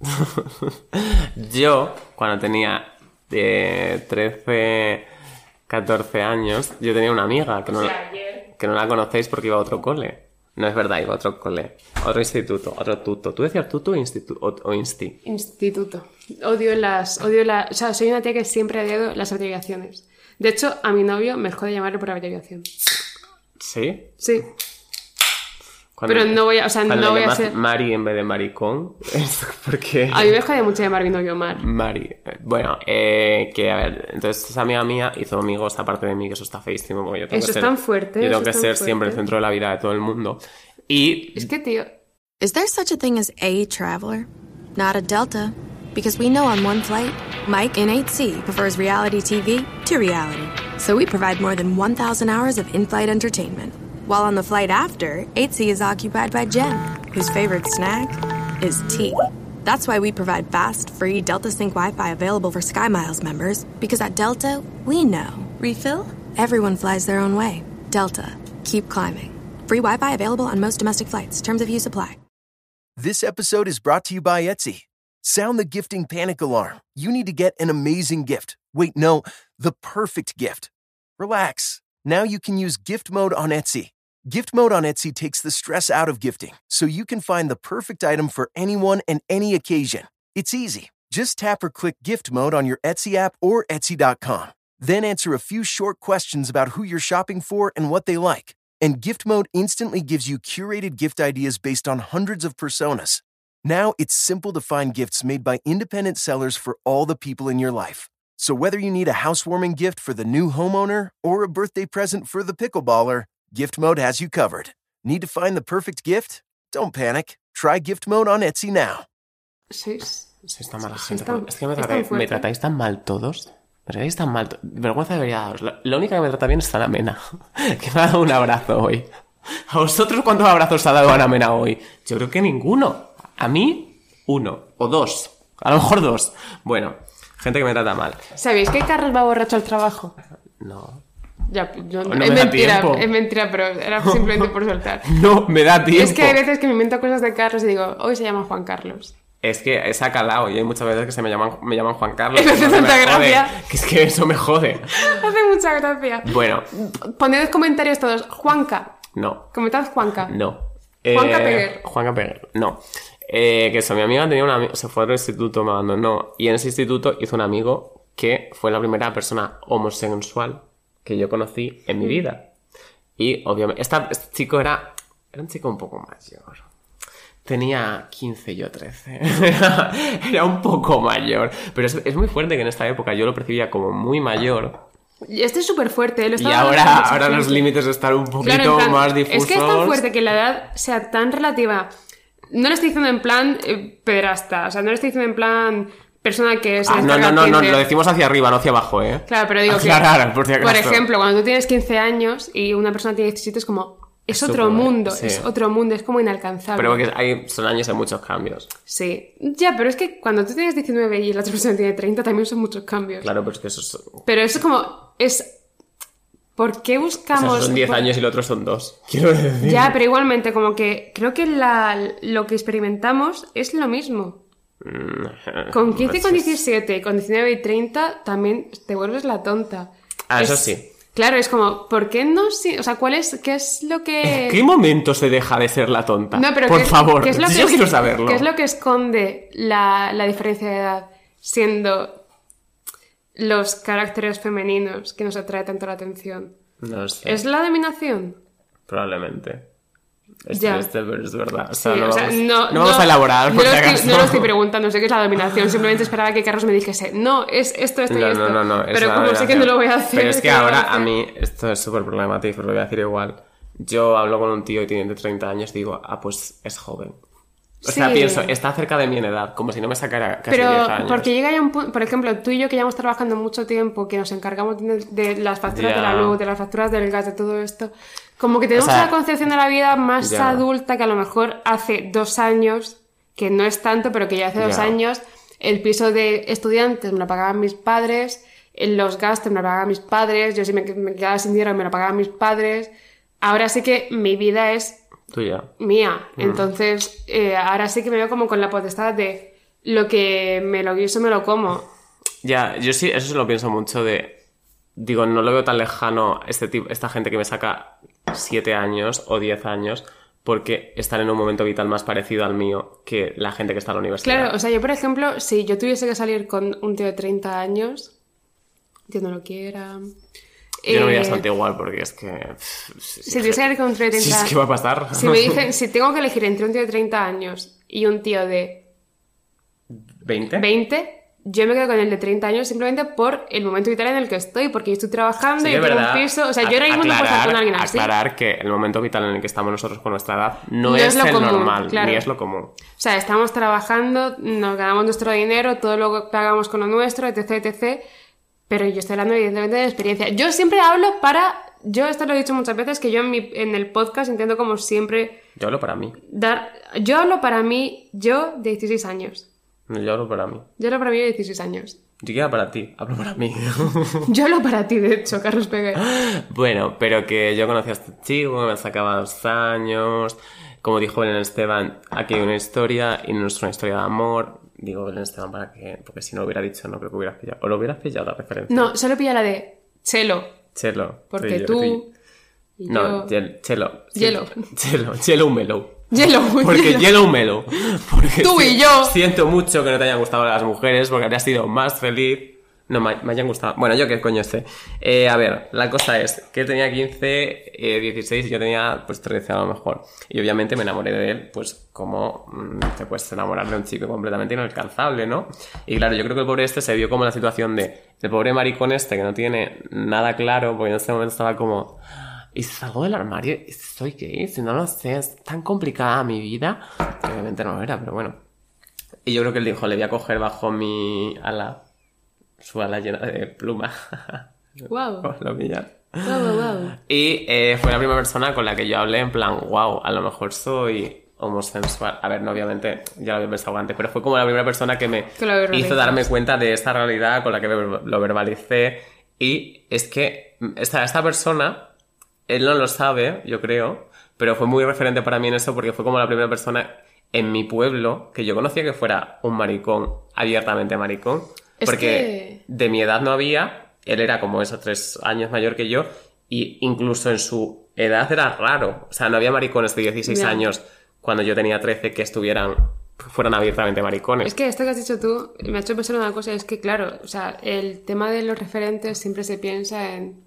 Speaker 7: yo, cuando tenía eh, 13, 14 años, yo tenía una amiga que no, que no la conocéis porque iba a otro cole. No es verdad, iba a otro cole. Otro instituto, otro tuto. ¿Tú decías tuto o, instituto, o, o insti?
Speaker 6: Instituto. Odio las... Odio la... O sea, soy una tía que siempre ha odiado las abreviaciones. De hecho, a mi novio me jode llamarle por abreviación.
Speaker 7: ¿Sí?
Speaker 6: Sí.
Speaker 7: Cuando-
Speaker 6: Pero no voy a- o sea, no voy a ser-
Speaker 7: Mari en vez de maricón. porque...
Speaker 6: A mí me jode mucho llamar a mi novio Mar.
Speaker 7: Mari. Bueno, eh, que a ver, entonces esa amiga mía hizo amigos aparte de mí, que eso está feísimo. Porque yo tengo
Speaker 6: Eso
Speaker 7: que
Speaker 6: es
Speaker 7: ser,
Speaker 6: tan fuerte,
Speaker 7: Yo tengo que ser siempre el
Speaker 6: fuerte.
Speaker 7: centro de la vida de todo el mundo. Y
Speaker 6: Es que, tío...
Speaker 8: Is there such a thing as a traveler? Not a Delta. Because we know on one flight, Mike in 8C prefers reality TV to reality. So we provide more than 1,000 hours of in flight entertainment. While on the flight after, 8C is occupied by Jen, whose favorite snack is tea. That's why we provide fast, free Delta Sync Wi Fi available for SkyMiles members, because at Delta, we know. Refill? Everyone flies their own way. Delta, keep climbing. Free Wi Fi available on most domestic flights. Terms of use apply.
Speaker 9: This episode is brought to you by Etsy. Sound the gifting panic alarm. You need to get an amazing gift. Wait, no, the perfect gift. Relax. Now you can use gift mode on Etsy. Gift mode on Etsy takes the stress out of gifting, so you can find the perfect item for anyone and any occasion. It's easy. Just tap or click gift mode on your Etsy app or Etsy.com. Then answer a few short questions about who you're shopping for and what they like. And gift mode instantly gives you curated gift ideas based on hundreds of personas. Now it's simple to find gifts made by independent sellers for all the people in your life. So whether you need a housewarming gift for the new homeowner or a birthday present for the pickleballer, Gift Mode has you covered. Need to find the perfect gift? Don't panic. Try Gift Mode on Etsy now.
Speaker 6: Sois...
Speaker 7: Sois tan mala gente.
Speaker 6: tan-
Speaker 7: es que me, me tratáis tan mal todos. Me tratáis tan mal. Vergüenza debería daros. La, la única que me trata bien es Ana Mena, que me ha dado un abrazo hoy. ¿A vosotros cuántos abrazos ha dado Ana Mena hoy? Yo creo que ninguno. A mí, uno. O dos. A lo mejor dos. Bueno, gente que me trata mal.
Speaker 6: ¿Sabéis que Carlos va borracho al trabajo?
Speaker 7: No.
Speaker 6: Ya, yo-
Speaker 7: No me
Speaker 6: es mentira, es mentira, pero era simplemente por soltar.
Speaker 7: No, me da tiempo.
Speaker 6: Es que hay veces que me invento cosas de Carlos y digo, hoy se llama Juan Carlos.
Speaker 7: Es que es acalao y hay muchas veces que se me llaman, me llaman Juan Carlos.
Speaker 6: Eso hace tanta gracia.
Speaker 7: Que es que eso me jode.
Speaker 6: Hace mucha gracia.
Speaker 7: Bueno,
Speaker 6: Poned comentarios todos. Juanca.
Speaker 7: no.
Speaker 6: Comentad Juanca.
Speaker 7: No.
Speaker 6: Juanca
Speaker 7: Eh,
Speaker 6: Peguer.
Speaker 7: Juanca Peguer, no. Eh, que eso, mi amiga tenía un amigo, se fue al instituto, me abandonó. Y en ese instituto hizo un amigo que fue la primera persona homosexual que yo conocí en mi vida. Y obviamente, esta- este chico era, era un chico un poco mayor. Tenía 15, yo 13. Era, un poco mayor. Pero es, es muy fuerte que en esta época yo lo percibía como muy mayor.
Speaker 6: Este es súper fuerte. ¿eh? Lo
Speaker 7: Y ahora, ahora los límites están un poquito
Speaker 6: Claro, en plan,
Speaker 7: más difusos.
Speaker 6: Es que es tan fuerte que la edad sea tan relativa. No lo estoy diciendo en plan eh, pederasta. O sea, no lo estoy diciendo en plan persona que se
Speaker 7: Ah, no, no, no, no, lo decimos hacia arriba, no hacia abajo, ¿eh?
Speaker 6: Claro, pero digo
Speaker 7: Aclarar,
Speaker 6: que,
Speaker 7: por si
Speaker 6: ejemplo, cuando tú tienes 15 años y una persona tiene 17 es como... Es otro mundo,
Speaker 7: sí.
Speaker 6: es otro mundo, es como inalcanzable.
Speaker 7: Pero que hay, son años de muchos cambios.
Speaker 6: Sí. Ya, pero es que cuando tú tienes 19 y la otra persona tiene 30 también son muchos cambios.
Speaker 7: Claro, pero es que eso es-
Speaker 6: Pero eso es como... Es... ¿Por qué
Speaker 7: o
Speaker 6: buscamos...?
Speaker 7: sea, son 10
Speaker 6: por-
Speaker 7: años y el otro son 2. Quiero decir.
Speaker 6: Ya, pero igualmente, como que creo que la- lo que experimentamos es lo mismo.
Speaker 7: Mm,
Speaker 6: Con 15 y con
Speaker 7: Pues es-
Speaker 6: 17, con 19 y 30 también te vuelves la tonta.
Speaker 7: Ah, eso
Speaker 6: Es-
Speaker 7: sí.
Speaker 6: Claro, es como, ¿por qué no? si- O sea, ¿cuál es, qué es lo que...
Speaker 7: ¿En qué momento se deja de ser la tonta?
Speaker 6: No, pero
Speaker 7: Por
Speaker 6: ¿qué-
Speaker 7: favor,
Speaker 6: qué es lo
Speaker 7: yo
Speaker 6: que-
Speaker 7: quiero saberlo.
Speaker 6: ¿Qué es lo que esconde la, la diferencia de edad siendo los caracteres femeninos que nos atrae tanto la atención?
Speaker 7: No sé,
Speaker 6: ¿Es la dominación?
Speaker 7: probablemente.
Speaker 6: Ya.
Speaker 7: es verdad. O sea,
Speaker 6: Sí,
Speaker 7: no,
Speaker 6: o sea,
Speaker 7: vamos,
Speaker 6: no,
Speaker 7: no vamos a elaborar,
Speaker 6: no
Speaker 7: por
Speaker 6: lo,
Speaker 7: si
Speaker 6: estoy, no lo estoy preguntando, sé que es la dominación. Simplemente esperaba que Carlos me dijese, no, es esto, esto y esto.
Speaker 7: no, no,
Speaker 6: Pero como sé que no lo voy a hacer.
Speaker 7: Pero es que
Speaker 6: ¿qué voy a
Speaker 7: ahora a mí, esto es súper problemático, pero lo voy a decir igual. Yo hablo con un tío y tiene 30 años y digo, ah, pues es joven. O sea,
Speaker 6: Sí.
Speaker 7: pienso, está cerca de mi edad, como si no me sacara casi
Speaker 6: Pero
Speaker 7: 10 años.
Speaker 6: porque llega ya un punto, por ejemplo, tú y yo que llevamos trabajando mucho tiempo, que nos encargamos de, de las facturas de la luz, de las facturas del gas, de todo esto, como que tenemos
Speaker 7: O sea,
Speaker 6: una concepción de la vida más adulta que a lo mejor hace dos años, que no es tanto, pero que ya hace dos años, el piso de estudiantes me lo pagaban mis padres, los gastos me lo pagaban mis padres, yo si me, me quedaba sin dinero me lo pagaban mis padres. Ahora sí que mi vida es
Speaker 7: Tuya.
Speaker 6: mía.
Speaker 7: Mm.
Speaker 6: Entonces, eh, ahora sí que me veo como con la potestad de lo que me lo guiso, me lo como.
Speaker 7: Ya, yo sí, eso se lo pienso mucho de. Digo, no lo veo tan lejano este tipo, esta gente que me saca 7 años o 10 años porque están en un momento vital más parecido al mío que la gente que está en la universidad.
Speaker 6: Claro, o sea, yo por ejemplo, si yo tuviese que salir con un tío de 30 años, Dios no lo quiera.
Speaker 7: Yo no me
Speaker 6: eh,
Speaker 7: bastante igual porque es que. pff, Si,
Speaker 6: Si tuviese que con un tío de 30
Speaker 7: Si es que va a pasar.
Speaker 6: Si me dicen, si tengo que elegir entre un tío de 30 años y un tío de
Speaker 7: 20.
Speaker 6: 20, yo me quedo con el de 30 años simplemente por el momento vital en el que estoy, porque yo estoy trabajando
Speaker 7: Sí
Speaker 6: y yo tengo
Speaker 7: verdad.
Speaker 6: un piso. O sea, yo ahora mismo no puedo estar con alguien así.
Speaker 7: aclarar que el momento vital en el que estamos nosotros con nuestra edad no,
Speaker 6: No
Speaker 7: es,
Speaker 6: lo
Speaker 7: el
Speaker 6: común,
Speaker 7: normal,
Speaker 6: claro.
Speaker 7: ni es lo común.
Speaker 6: O sea, estamos trabajando, nos ganamos nuestro dinero, todo lo que pagamos con lo nuestro, etc, etc. Pero yo estoy hablando evidentemente de experiencia. Yo siempre hablo para... Yo esto lo he dicho muchas veces, que yo en, mi- en el podcast intento como siempre
Speaker 7: Yo hablo para mí.
Speaker 6: dar... Yo hablo para mí, yo de 16 años.
Speaker 7: No, Yo hablo para mí.
Speaker 6: Yo hablo para mí de 16 años.
Speaker 7: Yo quiero para ti, hablo para mí.
Speaker 6: Yo hablo para ti, de hecho, Carlos Peguer.
Speaker 7: Bueno, pero que yo conocí a este chico, me sacaba dos años. Como dijo Belén Esteban, aquí hay una historia y no es una historia de amor. Digo Belén Esteban para que, porque si no hubiera dicho, no creo que hubieras pillado. O lo hubieras pillado la referencia.
Speaker 6: No, solo pilla la de Chelo.
Speaker 7: Chelo.
Speaker 6: Porque
Speaker 7: yo,
Speaker 6: tú... y
Speaker 7: No,
Speaker 6: yo-
Speaker 7: Chelo.
Speaker 6: Hielo.
Speaker 7: Chelo, Chelo Melo.
Speaker 6: Hielo.
Speaker 7: Porque. Yellow Melo. Porque
Speaker 6: Tú y yo.
Speaker 7: Siento mucho que no te hayan gustado las mujeres porque habrías sido más feliz. No, me, me hayan gustado. Bueno, yo qué coño sé. Eh, a ver, la cosa es que él tenía 15, eh, 16 y yo tenía pues 13 a lo mejor. Y obviamente me enamoré de él, pues como mm, te puedes enamorar de un chico completamente inalcanzable, ¿no? Y claro, yo creo que el pobre este se vio como la situación de el pobre maricón este que no tiene nada claro, porque en este momento estaba como... ¿Y si salgo del armario? ¿Y si soy gay? Si no lo sé, es tan complicada mi vida. Obviamente no lo era, pero bueno. Y yo creo que él dijo, le voy a coger bajo mi ala, su ala llena de pluma.
Speaker 6: Wow.
Speaker 7: lo.
Speaker 6: Wow, wow.
Speaker 7: Y eh, fue la primera persona con la que yo hablé en plan, wow, a lo mejor soy homosexual. A ver, no, obviamente, ya lo había pensado antes, pero fue como la primera persona que me hizo darme cuenta de esta realidad con la que lo verbalicé. Y es que esta, esta persona, él no lo sabe, yo creo, pero fue muy referente para mí en eso porque fue como la primera persona en mi pueblo que yo conocía que fuera un maricón, abiertamente maricón.
Speaker 6: Es
Speaker 7: porque
Speaker 6: que-
Speaker 7: de mi edad no había, él era como esos tres años mayor que yo, y incluso en su edad era raro. O sea, no había maricones de 16
Speaker 6: Ya.
Speaker 7: años cuando yo tenía 13 que estuvieran, fueran abiertamente maricones.
Speaker 6: Es que esto que has dicho tú me ha hecho pensar una cosa, es que claro, o sea, el tema de los referentes siempre se piensa en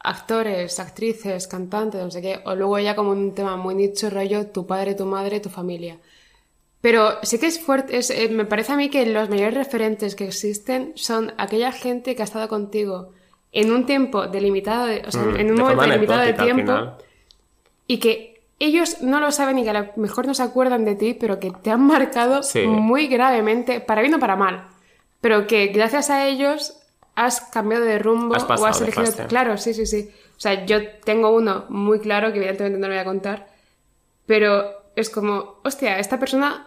Speaker 6: actores, actrices, cantantes, no sé qué, o luego ya como un tema muy nicho, rollo tu padre, tu madre, tu familia. Pero sí que es fuerte, es, eh, me parece a mí que los mayores referentes que existen son aquella gente que ha estado contigo en un tiempo delimitado, de- o sea,
Speaker 7: Mm,
Speaker 6: en un
Speaker 7: de
Speaker 6: momento delimitado de tiempo, y que ellos no lo saben y que a lo mejor no se acuerdan de ti, pero que te han marcado
Speaker 7: Sí.
Speaker 6: muy gravemente, para bien o para mal, pero que gracias a ellos has cambiado de rumbo
Speaker 7: Has
Speaker 6: o has elegido... Claro, sí, sí, sí. O sea, yo tengo uno muy claro que evidentemente no lo voy a contar, pero es como, hostia, esta persona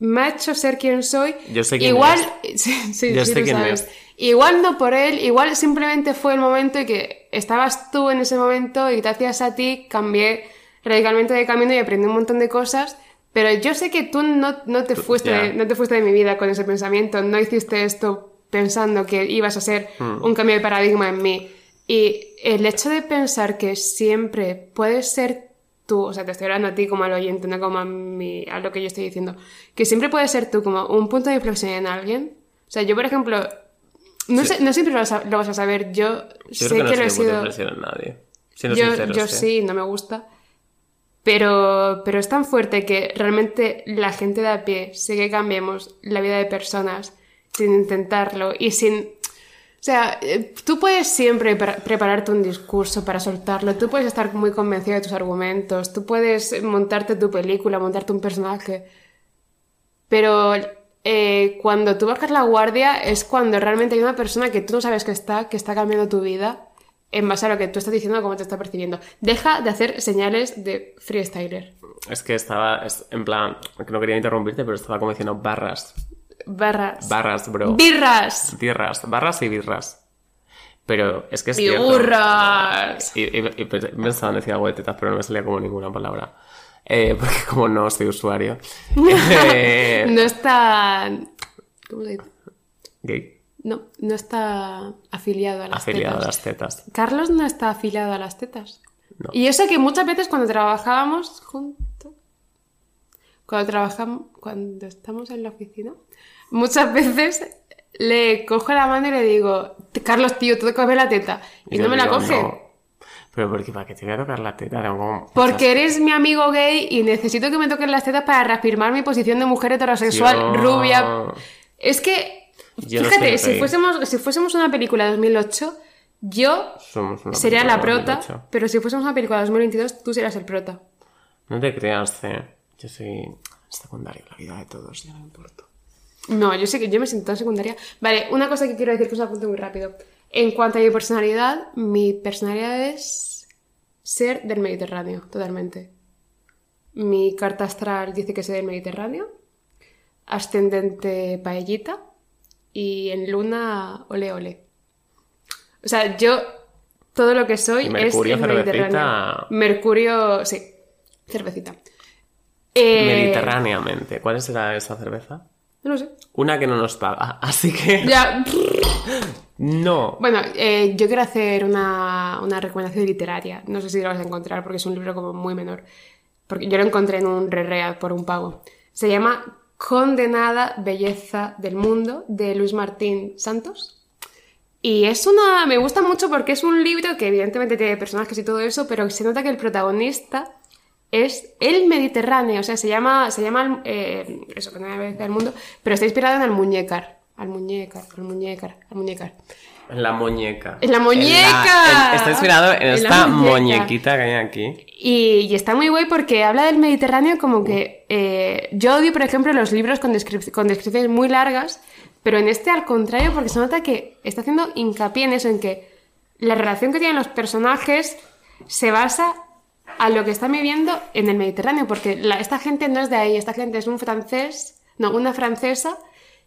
Speaker 6: me ha hecho ser quien soy.
Speaker 7: Yo sé quién
Speaker 6: Igual,
Speaker 7: es.
Speaker 6: sí, sí,
Speaker 7: Yo
Speaker 6: sí
Speaker 7: sé quién
Speaker 6: sabes.
Speaker 7: es.
Speaker 6: Igual no por él, igual simplemente fue el momento y que estabas tú en ese momento y gracias a ti cambié radicalmente de camino y aprendí un montón de cosas. Pero yo sé que tú no, no, te, fuiste,
Speaker 7: ya.
Speaker 6: de, no te fuiste de mi vida con ese pensamiento, no hiciste esto pensando que ibas a ser
Speaker 7: Hmm.
Speaker 6: un cambio de paradigma en mí. Y el hecho de pensar que siempre puedes ser tú, o sea, te estoy hablando a ti como al oyente, no como a, mi, a lo que yo estoy diciendo, que siempre puedes ser tú como un punto de inflexión en alguien. O sea, yo, por ejemplo, no, sé, no siempre lo vas, a, lo vas a saber, yo,
Speaker 7: Yo
Speaker 6: sé
Speaker 7: creo que no
Speaker 6: que lo he sido...
Speaker 7: impresión en nadie. Siendo
Speaker 6: Yo, yo sí, no me gusta. Pero, pero es tan fuerte que realmente la gente de a pie sé que cambiemos la vida de personas sin intentarlo y sin... O sea, eh, tú puedes siempre pre- prepararte un discurso para soltarlo, tú puedes estar muy convencido de tus argumentos, tú puedes montarte tu película, montarte un personaje, pero eh, cuando tú bajas la guardia es cuando realmente hay una persona que tú no sabes que está, que está cambiando tu vida en base a lo que tú estás diciendo, cómo te está percibiendo. Deja de hacer señales de freestyler.
Speaker 7: Es que estaba, es- en plan, que no quería interrumpirte, pero estaba como diciendo barras.
Speaker 6: Barras.
Speaker 7: Barras, bro.
Speaker 6: Birras.
Speaker 7: Birras, barras y birras. Pero es que es cierto.
Speaker 6: Birras.
Speaker 7: Y, y- y pensaba en decir algo de tetas, pero no me salía como ninguna palabra. Eh, porque como no soy usuario. Eh,
Speaker 6: No está... ¿Cómo se dice?
Speaker 7: gay.
Speaker 6: No, no está afiliado a las
Speaker 7: Afiliado a
Speaker 6: tetas.
Speaker 7: las tetas.
Speaker 6: Carlos no está afiliado a las tetas.
Speaker 7: No.
Speaker 6: Y eso que muchas veces cuando trabajábamos juntos, cuando trabajamos, cuando estamos en la oficina, muchas veces le cojo la mano y le digo, Carlos, tío, tú coge la teta. Y, no me la coge.
Speaker 7: "No". Pero porque para qué te voy a tocar la teta, como-
Speaker 6: Porque eres mi amigo gay y necesito que me toques las tetas para reafirmar mi posición de mujer heterosexual,
Speaker 7: Yo-
Speaker 6: rubia. Es que,
Speaker 7: Yo
Speaker 6: fíjate, si
Speaker 7: gay.
Speaker 6: fuésemos, si fuésemos una película de 2008, yo sería la prota,
Speaker 7: 2008.
Speaker 6: pero si fuésemos una película de 2022, tú serías el prota.
Speaker 7: No te creas, eh. Yo soy secundario, la vida de todos, ya no me importa.
Speaker 6: No, yo sé que yo me siento tan secundaria. Vale, una cosa que quiero decir que os apunto muy rápido. En cuanto a mi personalidad, mi personalidad es ser del Mediterráneo, totalmente. Mi carta astral dice que soy del Mediterráneo, ascendente paellita y en luna ole ole. O sea, yo todo lo que soy
Speaker 7: ¿Y Mercurio,
Speaker 6: es el? Mediterráneo. Mercurio, sí, cervecita. Eh,
Speaker 7: Mediterráneamente. ¿Cuál será esa cerveza?
Speaker 6: No lo sé.
Speaker 7: Una que no nos paga, así que...
Speaker 6: Ya.
Speaker 7: No.
Speaker 6: Bueno, eh, yo quiero hacer una, una recomendación literaria. No sé si lo vas a encontrar porque es un libro como muy menor. Porque yo lo encontré en un re por un pago. Se llama Condenada Belleza del Mundo de Luis Martín Santos. Y es una. Me gusta mucho porque es un libro que evidentemente tiene personajes y todo eso, pero se nota que el protagonista es el Mediterráneo. O sea, se llama. Se llama eh, eso, Condenada Belleza del Mundo, pero está inspirado en Almuñécar. Almuñécar, Almuñécar, Almuñécar.
Speaker 7: En la muñeca.
Speaker 6: ¡En la
Speaker 7: En
Speaker 6: muñeca!
Speaker 7: en- está inspirado en,
Speaker 6: En la
Speaker 7: esta
Speaker 6: muñeca.
Speaker 7: muñequita que hay aquí.
Speaker 6: Y, y está muy guay porque habla del Mediterráneo como que... eh, yo odio, por ejemplo, los libros con, descrip- con descripciones muy largas, pero en este al contrario porque se nota que está haciendo hincapié en eso, en que la relación que tienen los personajes se basa a lo que están viviendo en el Mediterráneo, porque la- esta gente no es de ahí, esta gente es un francés, no, una francesa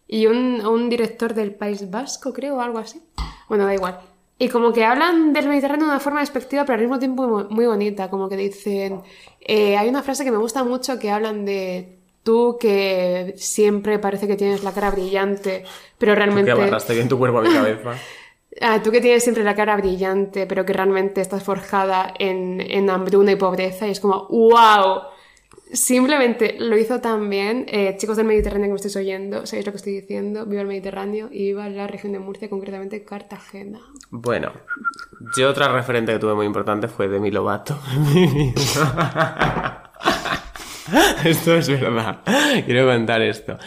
Speaker 6: y un, un director del País Vasco, creo, o algo así. Bueno, da igual. Y como que hablan del Mediterráneo de una forma despectiva, pero al mismo tiempo muy, muy bonita. Como que dicen. eh, hay una frase que me gusta mucho que hablan de tú que siempre parece que tienes la cara brillante, pero
Speaker 7: Tú
Speaker 6: realmente.
Speaker 7: que bien tu cuerpo a mi cabeza.
Speaker 6: Ah, tú que tienes siempre la cara brillante, pero que realmente estás forjada en, en hambruna y pobreza, y es como, ¡wow! Simplemente lo hizo tan bien. Eh, chicos del Mediterráneo que me estáis oyendo, sabéis lo que estoy diciendo. Viva el Mediterráneo y viva la región de Murcia, concretamente Cartagena.
Speaker 7: Bueno, yo otra referente que tuve muy importante fue Demi Lovato. esto es verdad. Quiero contar esto.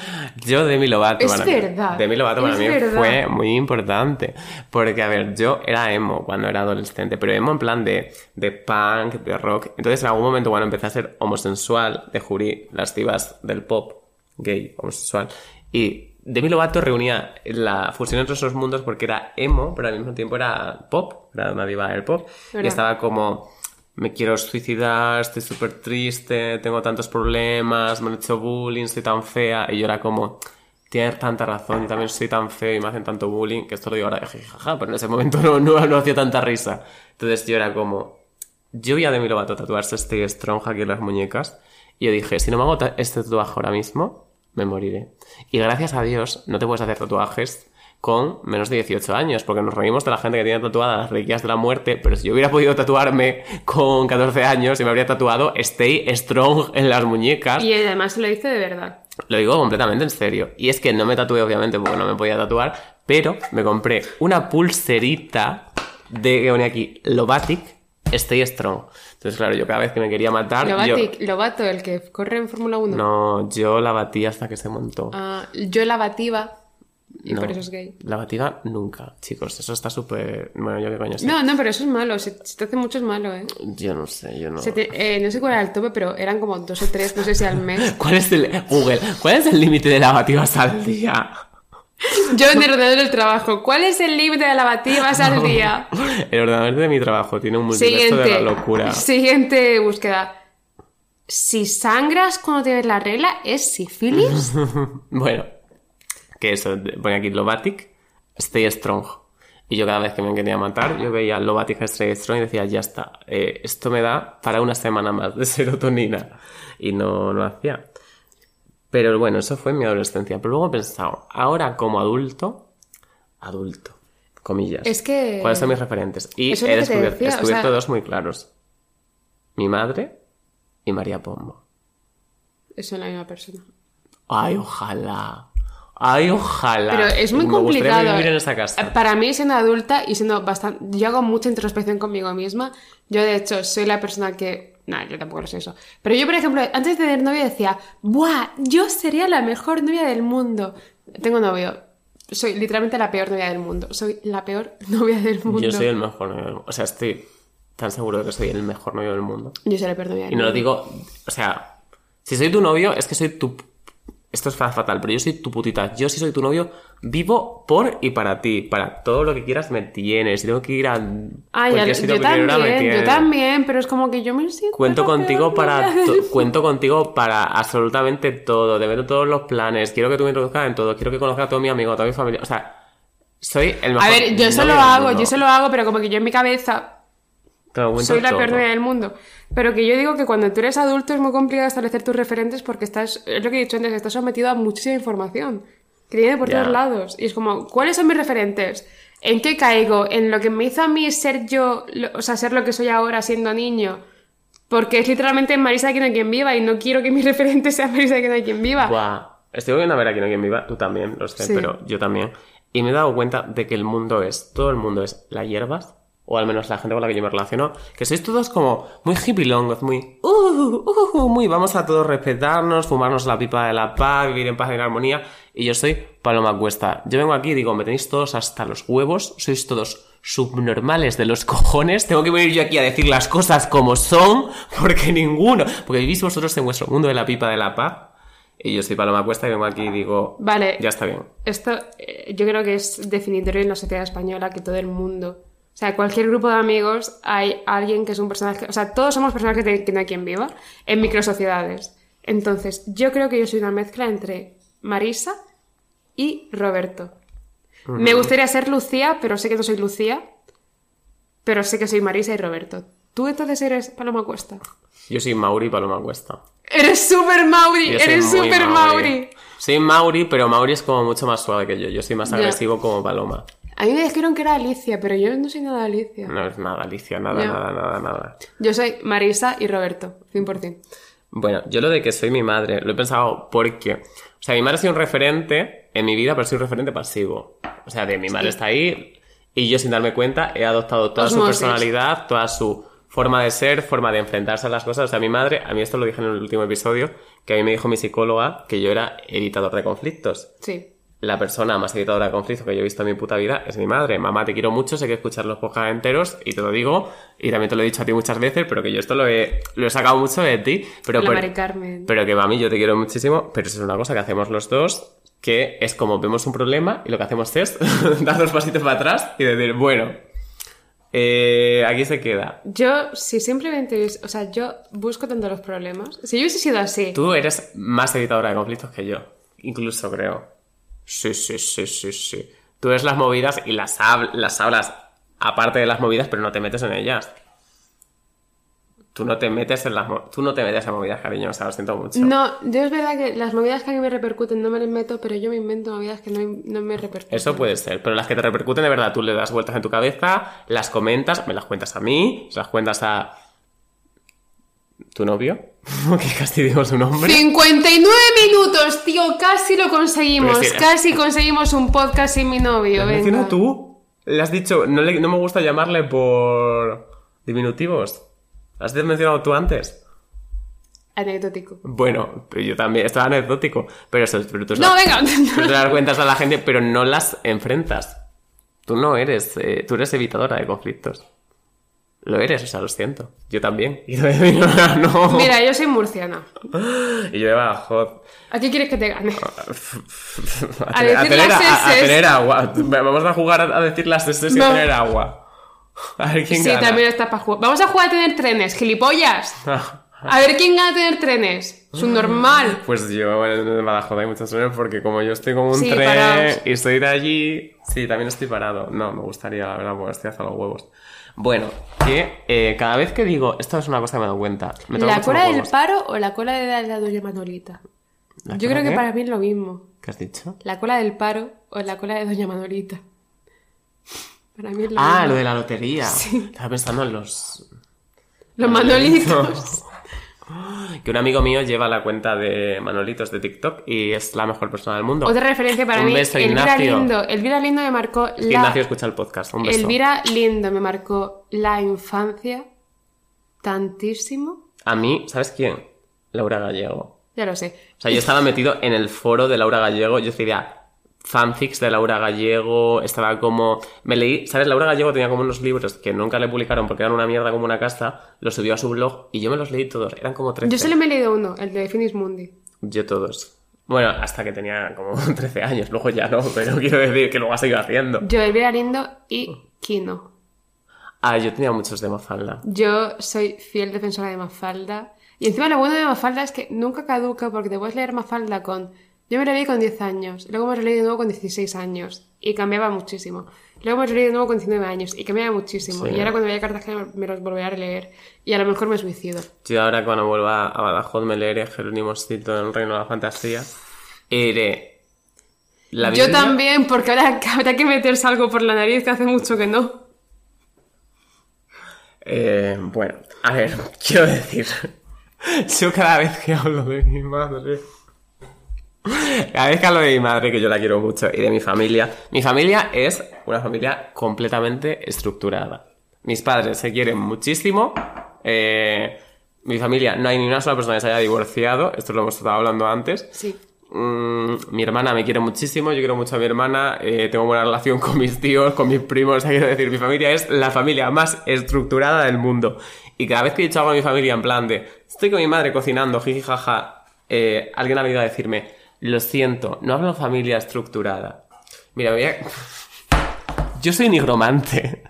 Speaker 7: Yo Demi Lovato
Speaker 6: Es
Speaker 7: para mí-
Speaker 6: verdad,
Speaker 7: Demi Lovato para
Speaker 6: es
Speaker 7: mí
Speaker 6: verdad.
Speaker 7: fue muy importante. Porque, a ver, yo era emo cuando era adolescente, pero emo en plan de, de punk, de rock. Entonces, en algún momento, cuando empecé a ser homosensual, descubrí las divas del pop, gay, homosexual. Y Demi Lovato reunía la fusión entre esos mundos porque era emo, pero al mismo tiempo era pop, era una diva del pop. Y
Speaker 6: Verdad.
Speaker 7: estaba como, me quiero suicidar, estoy súper triste, tengo tantos problemas, me han hecho bullying, soy tan fea. Y yo era como, tienes tanta razón, yo también soy tan feo y me hacen tanto bullying, que esto lo digo ahora, jajaja, pero en ese momento no, no, no hacía tanta risa. Entonces yo era como, yo vi a Demi Lovato tatuarse este strong aquí en las muñecas y yo dije, si no me hago este tatuaje ahora mismo, me moriré. Y gracias a Dios no te puedes hacer tatuajes con menos de 18 años, porque nos reímos de la gente que tiene tatuadas las reliquias de la muerte, pero si yo hubiera podido tatuarme con 14 años y me habría tatuado Stay Strong en las muñecas,
Speaker 6: Y además se lo dice de verdad.
Speaker 7: lo digo completamente en serio. Y es que no me tatué, obviamente, porque no me podía tatuar, pero me compré una pulserita de que pone aquí Lovatic Stay strong. Entonces, claro, yo cada vez que me quería matar, yo...
Speaker 6: Lobatic, Lobato, el que corre en Fórmula 1.
Speaker 7: No, yo la batí hasta que se montó.
Speaker 6: Ah, yo la bativa y
Speaker 7: No,
Speaker 6: por eso es gay.
Speaker 7: La batida nunca, chicos. Eso está súper... Bueno, yo qué coño sé.
Speaker 6: No, no, pero eso es malo. Si, si te hace mucho es malo, ¿eh?
Speaker 7: Yo no sé, yo no...
Speaker 6: Se te- eh, no sé cuál era el tope, pero eran como dos o tres, no sé si al mes.
Speaker 7: ¿Cuál es el... Google, ¿cuál es el límite de lavativas al día?
Speaker 6: Yo en el ordenador del trabajo. ¿Cuál es el límite de lavativas al día?
Speaker 7: El ordenador de mi trabajo tiene un multiverso de la locura.
Speaker 6: Siguiente búsqueda. Si sangras cuando tienes la regla, ¿es sífilis?
Speaker 7: Bueno, que eso, pone aquí Lobatic, Stay Strong. Y yo cada vez que me quería matar, yo veía Lobatic Stay Strong y decía, ya está, eh, esto me da para una semana más de serotonina. Y no lo hacía. Pero bueno, eso fue en mi adolescencia. Pero luego he pensado, ahora como adulto, adulto, comillas.
Speaker 6: Es que-
Speaker 7: ¿Cuáles son mis referentes? Y
Speaker 6: Eso es
Speaker 7: he descubierto,
Speaker 6: o sea-
Speaker 7: dos muy claros. Mi madre y María Pombo.
Speaker 6: Son la misma persona.
Speaker 7: Ay, ojalá. Ay, ojalá.
Speaker 6: Pero es muy
Speaker 7: Me
Speaker 6: complicado.
Speaker 7: vivir en esa casa.
Speaker 6: Eh, Para mí, siendo adulta y siendo bastante. Yo hago mucha introspección conmigo misma. Yo, de hecho, soy la persona que. No, yo tampoco lo sé eso. Pero yo, por ejemplo, antes de tener novio decía, ¡buah! Yo sería la mejor novia del mundo. Tengo novio. Soy literalmente la peor novia del mundo. Soy la peor novia del mundo.
Speaker 7: Yo soy el mejor novio del mundo. O sea, estoy tan seguro de que soy el mejor novio del mundo.
Speaker 6: Yo soy la peor novia del
Speaker 7: Y no lo
Speaker 6: mundo.
Speaker 7: digo. O sea, si soy tu novio, es que soy tu. Esto es fa- fatal, pero yo soy tu putita. Yo, si soy tu novio, vivo por y para ti. Para todo lo que quieras me tienes. Si tengo que ir a.
Speaker 6: Ay, ya- yo
Speaker 7: que a, me
Speaker 6: también, yo también, pero es como que yo me siento.
Speaker 7: Cuento contigo para cuento contigo para absolutamente todo. Te meto todos los planes. Quiero que tú me introduzcas en todo. Quiero que conozcas a todo mi amigo, a toda mi familia. O sea, soy el mejor.
Speaker 6: A ver, yo eso lo hago, yo eso lo hago, pero como que yo en mi cabeza soy la peor del mundo. Pero que yo digo que cuando tú eres adulto es muy complicado establecer tus referentes porque estás, es lo que he dicho antes, estás sometido a muchísima información que viene por todos lados. Y es como, ¿cuáles son mis referentes? ¿En qué caigo? ¿En lo que me hizo a mí ser yo, lo- o sea, ser lo que soy ahora siendo niño? Porque es literalmente Marisa que no hay quien viva y no quiero que mi referente sea Marisa que no hay quien viva.
Speaker 7: Buah. Estoy viendo a ver aquí no hay quien viva. Tú también, lo sé,
Speaker 6: Sí.
Speaker 7: pero yo también. Y me he dado cuenta de que el mundo es, todo el mundo es las hierbas, o al menos la gente con la que yo me relaciono, que sois todos como muy hippilongos, muy, uh, uh, uh, muy, vamos a todos respetarnos, fumarnos la pipa de la paz, vivir en paz y en armonía. Y yo soy Paloma Cuesta. Yo vengo aquí y digo, me tenéis todos hasta los huevos, sois todos subnormales de los cojones, tengo que venir yo aquí a decir las cosas como son, porque ninguno, porque vivís vosotros en vuestro mundo de la pipa de la paz. Y yo soy Paloma Cuesta y vengo aquí y digo,
Speaker 6: Vale.
Speaker 7: ya está bien.
Speaker 6: Esto eh, yo creo que es definitorio en la sociedad española que todo el mundo. O sea, cualquier grupo de amigos hay alguien que es un personaje. O sea, todos somos personajes que no hay quien viva en microsociedades. Entonces, yo creo que yo soy una mezcla entre Marisa y Roberto. Me gustaría ser Lucía, pero sé que no soy Lucía. Pero sé que soy Marisa y Roberto. ¿Tú entonces eres Paloma Cuesta?
Speaker 7: Yo soy Mauri Paloma Cuesta.
Speaker 6: ¡Eres súper Mauri!
Speaker 7: Yo
Speaker 6: ¡Eres súper Mauri!
Speaker 7: Soy Mauri, pero Mauri es como mucho más suave que yo. Yo soy más agresivo como Paloma.
Speaker 6: A mí me dijeron que era Alicia, pero yo no soy nada Alicia.
Speaker 7: No es nada, Alicia, nada, nada, nada, nada.
Speaker 6: Yo soy Marisa y Roberto, 100%.
Speaker 7: Bueno, yo lo de que soy mi madre, lo he pensado porque, o sea, mi madre ha sido un referente en mi vida, pero soy un referente pasivo. O sea, de mi madre está ahí y yo sin darme cuenta he adoptado toda su personalidad, toda su forma de ser, forma de enfrentarse a las cosas. O sea, mi madre, a mí esto lo dije en el último episodio, que a mí me dijo mi psicóloga que yo era evitador de conflictos.
Speaker 6: Sí.
Speaker 7: La persona más evitadora de conflictos que yo he visto en mi puta vida es mi madre. Mamá, te quiero mucho, sé que escuchar los podcasts enteros y te lo digo, y también te lo he dicho a ti muchas veces, pero que yo esto lo he, lo he sacado mucho de ti. Pero,
Speaker 6: La
Speaker 7: por-
Speaker 6: Carmen.
Speaker 7: pero que mami, yo te quiero muchísimo, pero eso es una cosa que hacemos los dos, que es como vemos un problema y lo que hacemos es dar dos pasitos para atrás y decir, bueno, eh, aquí se queda.
Speaker 6: Yo, si simplemente, o sea, yo busco tanto los problemas. Si yo hubiese sido así,
Speaker 7: Tú eres más evitadora de conflictos que yo, incluso creo. Sí, sí, sí, sí, sí. Tú ves las movidas y las, hab- las hablas aparte de las movidas, pero no te metes en ellas. Tú no te metes en las tú no te metes en movidas, cariño, o sea, lo siento mucho.
Speaker 6: no, yo es verdad que las movidas que a mí me repercuten no me las meto, pero yo me invento movidas que no, no me repercuten.
Speaker 7: Eso puede ser, pero las que te repercuten de verdad, tú le das vueltas en tu cabeza, las comentas, me las cuentas a mí, se las cuentas a tu novio, que casi digo su nombre.
Speaker 6: 59 minutos, tío, casi lo conseguimos. Casi conseguimos un podcast sin mi novio.
Speaker 7: ¿Lo mencionado tú? Le has dicho, no, le- no me gusta llamarle por... Diminutivos. ¿Has mencionado tú antes?
Speaker 6: Anecdótico.
Speaker 7: Bueno, pero yo también, esto es anecdótico, pero eso pero tú
Speaker 6: No,
Speaker 7: las-
Speaker 6: venga.
Speaker 7: tú se las cuentas a la gente, pero no las enfrentas. Tú no eres, eh, tú eres evitadora de conflictos. Lo eres, o sea, lo siento. Yo también. Y yo de no.
Speaker 6: Mira, yo soy murciana.
Speaker 7: Y yo de Badajoz.
Speaker 6: ¿A qué quieres que te gane?
Speaker 7: A, tener- a
Speaker 6: decir
Speaker 7: tener,
Speaker 6: las
Speaker 7: a- a
Speaker 6: eses.
Speaker 7: tener agua. Vamos a jugar a, decir las S y
Speaker 6: No.
Speaker 7: a tener agua. A ver quién
Speaker 6: Sí,
Speaker 7: gana.
Speaker 6: también está para jugar. Vamos a jugar a tener trenes, gilipollas. A ver quién gana a tener trenes. Es un normal.
Speaker 7: Pues yo en Badajoz hay muchos trenes porque como yo estoy como un
Speaker 6: Sí,
Speaker 7: tren y soy de allí, sí, también estoy parado. No, me gustaría, la verdad, porque estoy hasta los huevos. Bueno, que eh, cada vez que digo, esto es una cosa que me he dado cuenta. Me
Speaker 6: ¿La cola del
Speaker 7: huevos.
Speaker 6: paro o la cola de la doña Manolita?
Speaker 7: ¿La
Speaker 6: Yo creo que
Speaker 7: qué?
Speaker 6: para mí es lo mismo.
Speaker 7: ¿Qué has dicho?
Speaker 6: ¿La cola del paro o la cola de doña Manolita? Para mí es lo
Speaker 7: Ah,
Speaker 6: mismo.
Speaker 7: lo de la lotería. Estaba pensando en los...
Speaker 6: Los Manolitos.
Speaker 7: Que un amigo mío lleva la cuenta de Manolitos de TikTok y es la mejor persona del mundo.
Speaker 6: Otra referencia para
Speaker 7: Un
Speaker 6: mí,
Speaker 7: beso,
Speaker 6: Elvira
Speaker 7: Ignacio.
Speaker 6: Lindo. Elvira Lindo me marcó la...
Speaker 7: Ignacio escucha el podcast. Un beso.
Speaker 6: Elvira Lindo me marcó la infancia tantísimo.
Speaker 7: A mí, ¿sabes quién? Laura Gallego.
Speaker 6: Ya lo sé.
Speaker 7: O sea, yo estaba metido en el foro de Laura Gallego. Yo decía fanfics de Laura Gallego. Estaba como. Me leí. ¿Sabes? Laura Gallego tenía como unos libros que nunca le publicaron porque eran una mierda como una casa. Los subió a su blog y yo me los leí todos. Eran como 13.
Speaker 6: Yo solo me he leído uno, el de Finis Mundi.
Speaker 7: Yo todos. Bueno, hasta que tenía como 13 años. Luego ya no, pero quiero decir que luego ha seguido haciendo.
Speaker 6: Yo, Elvira Lindo y Kino.
Speaker 7: Ah, yo tenía muchos de Mafalda.
Speaker 6: Yo soy fiel defensora de Mafalda. Y encima lo bueno de Mafalda es que nunca caduca porque te puedes leer Mafalda con... Yo me lo leí con 10 años, luego me lo leí de nuevo con 16 años y cambiaba muchísimo. Luego me lo leí de nuevo con 19 años y cambiaba muchísimo.
Speaker 7: Sí.
Speaker 6: Y ahora cuando vaya a Cartagena me los volveré a leer y a lo mejor me suicido.
Speaker 7: Yo ahora cuando vuelva a Badajoz me leeré Jerónimo Stilton en el Reino de la Fantasía. Y leeré la
Speaker 6: Yo también, porque ahora habrá que meterse algo por la nariz que hace mucho que no.
Speaker 7: Eh, bueno, a ver, quiero decir, yo cada vez que hablo de mi madre, cada vez que hablo de mi madre, que yo la quiero mucho, y de mi familia, mi familia es una familia completamente estructurada. Mis padres se quieren muchísimo, eh, mi familia, no hay ni una sola persona que se haya divorciado, esto lo hemos estado hablando antes,
Speaker 6: Sí.
Speaker 7: Mm, mi hermana me quiere muchísimo, yo quiero mucho a mi hermana, eh, tengo buena relación con mis tíos, con mis primos, o sea, quiero decir, mi familia es la familia más estructurada del mundo. Y cada vez que he dicho algo a mi familia en plan de, estoy con mi madre cocinando, jiji jaja, eh, alguien ha venido a decirme, lo siento, no hablo familia estructurada. Mira, voy a... Yo soy nigromante.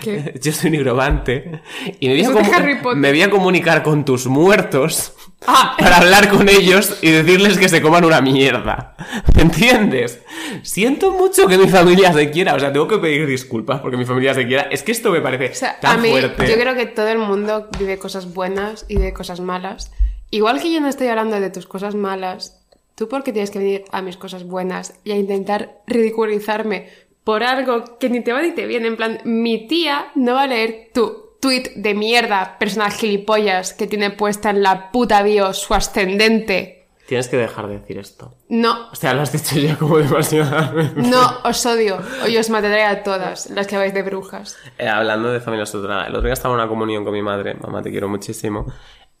Speaker 6: ¿Qué?
Speaker 7: Yo soy nigromante. Y me voy, a comu- me voy comunicar con tus muertos
Speaker 6: Ah,
Speaker 7: para hablar con ellos y decirles que se coman una mierda. ¿Me entiendes? Siento mucho que mi familia se quiera. O sea, tengo que pedir disculpas porque mi familia se quiera. Es que esto me parece
Speaker 6: O sea,
Speaker 7: tan
Speaker 6: a mí,
Speaker 7: fuerte.
Speaker 6: yo creo que todo el mundo vive cosas buenas y de cosas malas. Igual que yo no estoy hablando de tus cosas malas, tú porque tienes que venir a mis cosas buenas y a intentar ridiculizarme por algo que ni te va ni te viene. En plan, mi tía no va a leer tu tweet de mierda, persona gilipollas que tiene puesta en la puta bio su ascendente.
Speaker 7: Tienes que dejar de decir esto.
Speaker 6: No,
Speaker 7: O sea, lo has dicho ya como demasiado.
Speaker 6: no, os odio. Hoy os mataré a todas las que vais de brujas.
Speaker 7: Eh, hablando de familia estructurada, el otro día estaba en una comunión con mi madre, mamá te quiero muchísimo,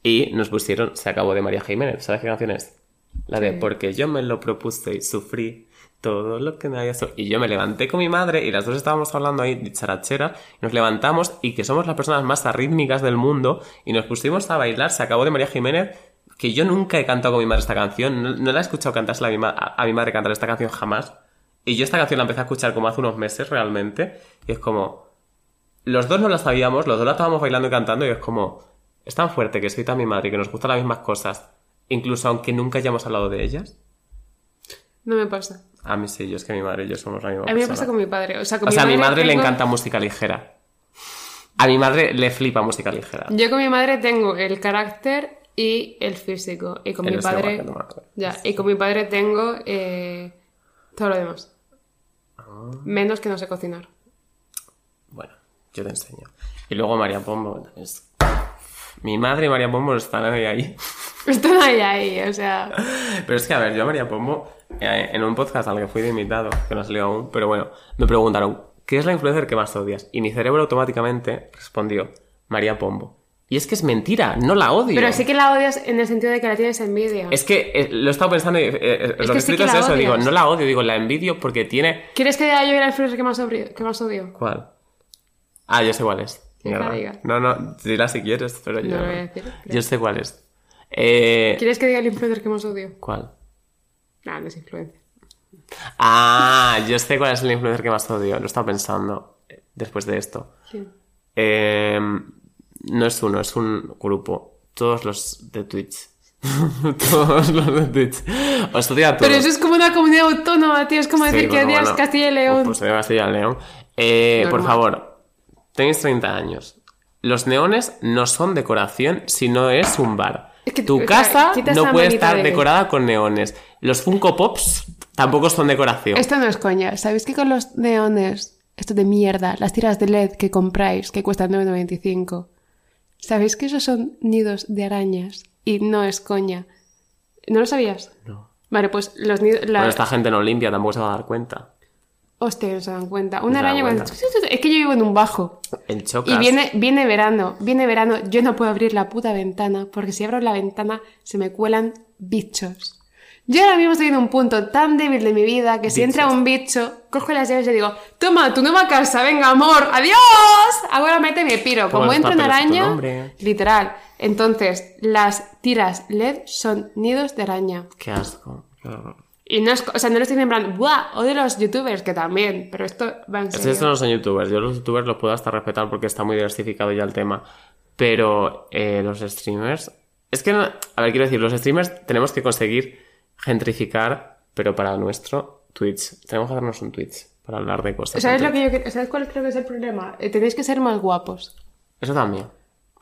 Speaker 7: y nos pusieron Se acabó de María Jiménez. ¿Sabes qué canción es? La de Porque yo me lo propuse y sufrí todo lo que me había so-". Y yo me levanté con mi madre y las dos estábamos hablando ahí de charachera, nos levantamos y que somos las personas más arrítmicas del mundo y nos pusimos a bailar Se acabó de María Jiménez, que yo nunca he cantado con mi madre esta canción, no, no la he escuchado cantársela a mi, ma- a, a mi madre cantar esta canción jamás. Y yo esta canción la empecé a escuchar como hace unos meses realmente, y es como, los dos no la sabíamos, los dos la estábamos bailando y cantando y es como, es tan fuerte que soy tan mi madre y que nos gustan las mismas cosas, incluso aunque nunca hayamos hablado de ellas.
Speaker 6: No me pasa.
Speaker 7: A mí sí, yo es que mi madre y yo somos la misma
Speaker 6: A mí me
Speaker 7: persona.
Speaker 6: pasa con mi padre. O sea, con
Speaker 7: O sea, a mi madre le encanta música ligera. A mi madre le flipa música ligera.
Speaker 6: Yo con mi madre tengo el carácter y el físico. Y con mi padre. Ya, y con mi padre tengo eh, todo lo demás.
Speaker 7: Ah.
Speaker 6: Menos que no sé cocinar.
Speaker 7: Bueno, yo te enseño. Y luego María Pombo es... Mi madre y María Pombo están ahí ahí.
Speaker 6: Están ahí, ahí, o sea.
Speaker 7: Pero es que, a ver, yo a María Pombo, eh, en un podcast al que fui de invitado, que no ha salido aún, pero bueno, me preguntaron, ¿qué es la influencer que más odias? Y mi cerebro automáticamente respondió, María Pombo. Y es que es mentira, no la odio.
Speaker 6: Pero sí que la odias en el sentido de que la tienes envidia.
Speaker 7: Es que eh, lo he estado pensando y eh, eh, lo que,
Speaker 6: sí que
Speaker 7: es
Speaker 6: la
Speaker 7: eso. Digo, no la odio, digo, la envidio porque tiene.
Speaker 6: ¿Quieres que diga yo el influencer que más, odio- que más odio?
Speaker 7: ¿Cuál? Ah, yo sé cuál es. Mierda.
Speaker 6: diga.
Speaker 7: No, no, dila si quieres, pero yo.
Speaker 6: No lo voy a decir, creo.
Speaker 7: Yo sé cuál es. Eh,
Speaker 6: ¿Quieres que diga el influencer que más odio?
Speaker 7: ¿Cuál?
Speaker 6: No, no es influencer.
Speaker 7: Ah, yo sé cuál es el influencer que más odio. Lo he estado pensando eh, después de esto.
Speaker 6: ¿Quién?
Speaker 7: Eh, no es uno, es un grupo. Todos los de Twitch. todos los de Twitch. Os odio a todos.
Speaker 6: Pero eso es como una comunidad autónoma, tío. Es como
Speaker 7: Sí,
Speaker 6: decir que odias
Speaker 7: bueno.
Speaker 6: Castilla y León.
Speaker 7: Pues odio Castilla y León. Eh, por favor, tenéis 30 años. Los neones no son decoración si no es un bar.
Speaker 6: Es que-
Speaker 7: tu
Speaker 6: o sea,
Speaker 7: casa no puede estar
Speaker 6: de-
Speaker 7: decorada con neones. Los Funko Pops tampoco son decoración.
Speaker 6: Esto no es coña. ¿Sabéis que con los neones, esto de mierda, las tiras de LED que compráis, que cuestan 9,95, ¿sabéis que esos son nidos de arañas? Y no es coña. ¿No lo sabías?
Speaker 7: No.
Speaker 6: Vale, pues los nidos... la-
Speaker 7: Bueno, esta gente no limpia, tampoco se va a dar cuenta.
Speaker 6: Hostia, no se dan cuenta.
Speaker 7: No
Speaker 6: Una
Speaker 7: dan
Speaker 6: araña...
Speaker 7: cuenta.
Speaker 6: cuando- Es que yo vivo en un bajo.
Speaker 7: El chocas.
Speaker 6: Y viene, viene verano, viene verano, yo no puedo abrir la puta ventana, porque si abro la ventana se me cuelan bichos. Yo ahora mismo estoy en un punto tan débil de mi vida que si entra un bicho, cojo las llaves y le digo, toma, tu nueva casa, venga, amor, adiós. Ahora mete me piro. Como
Speaker 7: los
Speaker 6: entra una araña, literal. Entonces, las tiras LED son nidos de araña.
Speaker 7: Qué asco.
Speaker 6: Y no es, o sea, no lo estoy en plan, ¡buah! Odio a los youtubers, que también, pero esto va en serio.
Speaker 7: estos no son youtubers. Yo los youtubers los puedo hasta respetar porque está muy diversificado ya el tema. Pero eh, los streamers. Es que, no- a ver, quiero decir, los streamers tenemos que conseguir gentrificar, pero para nuestro Twitch. Tenemos que hacernos un Twitch para hablar de cosas.
Speaker 6: ¿Sabes, lo que yo, ¿Sabes cuál creo que es el problema? Eh, tenéis que ser más guapos.
Speaker 7: Eso también.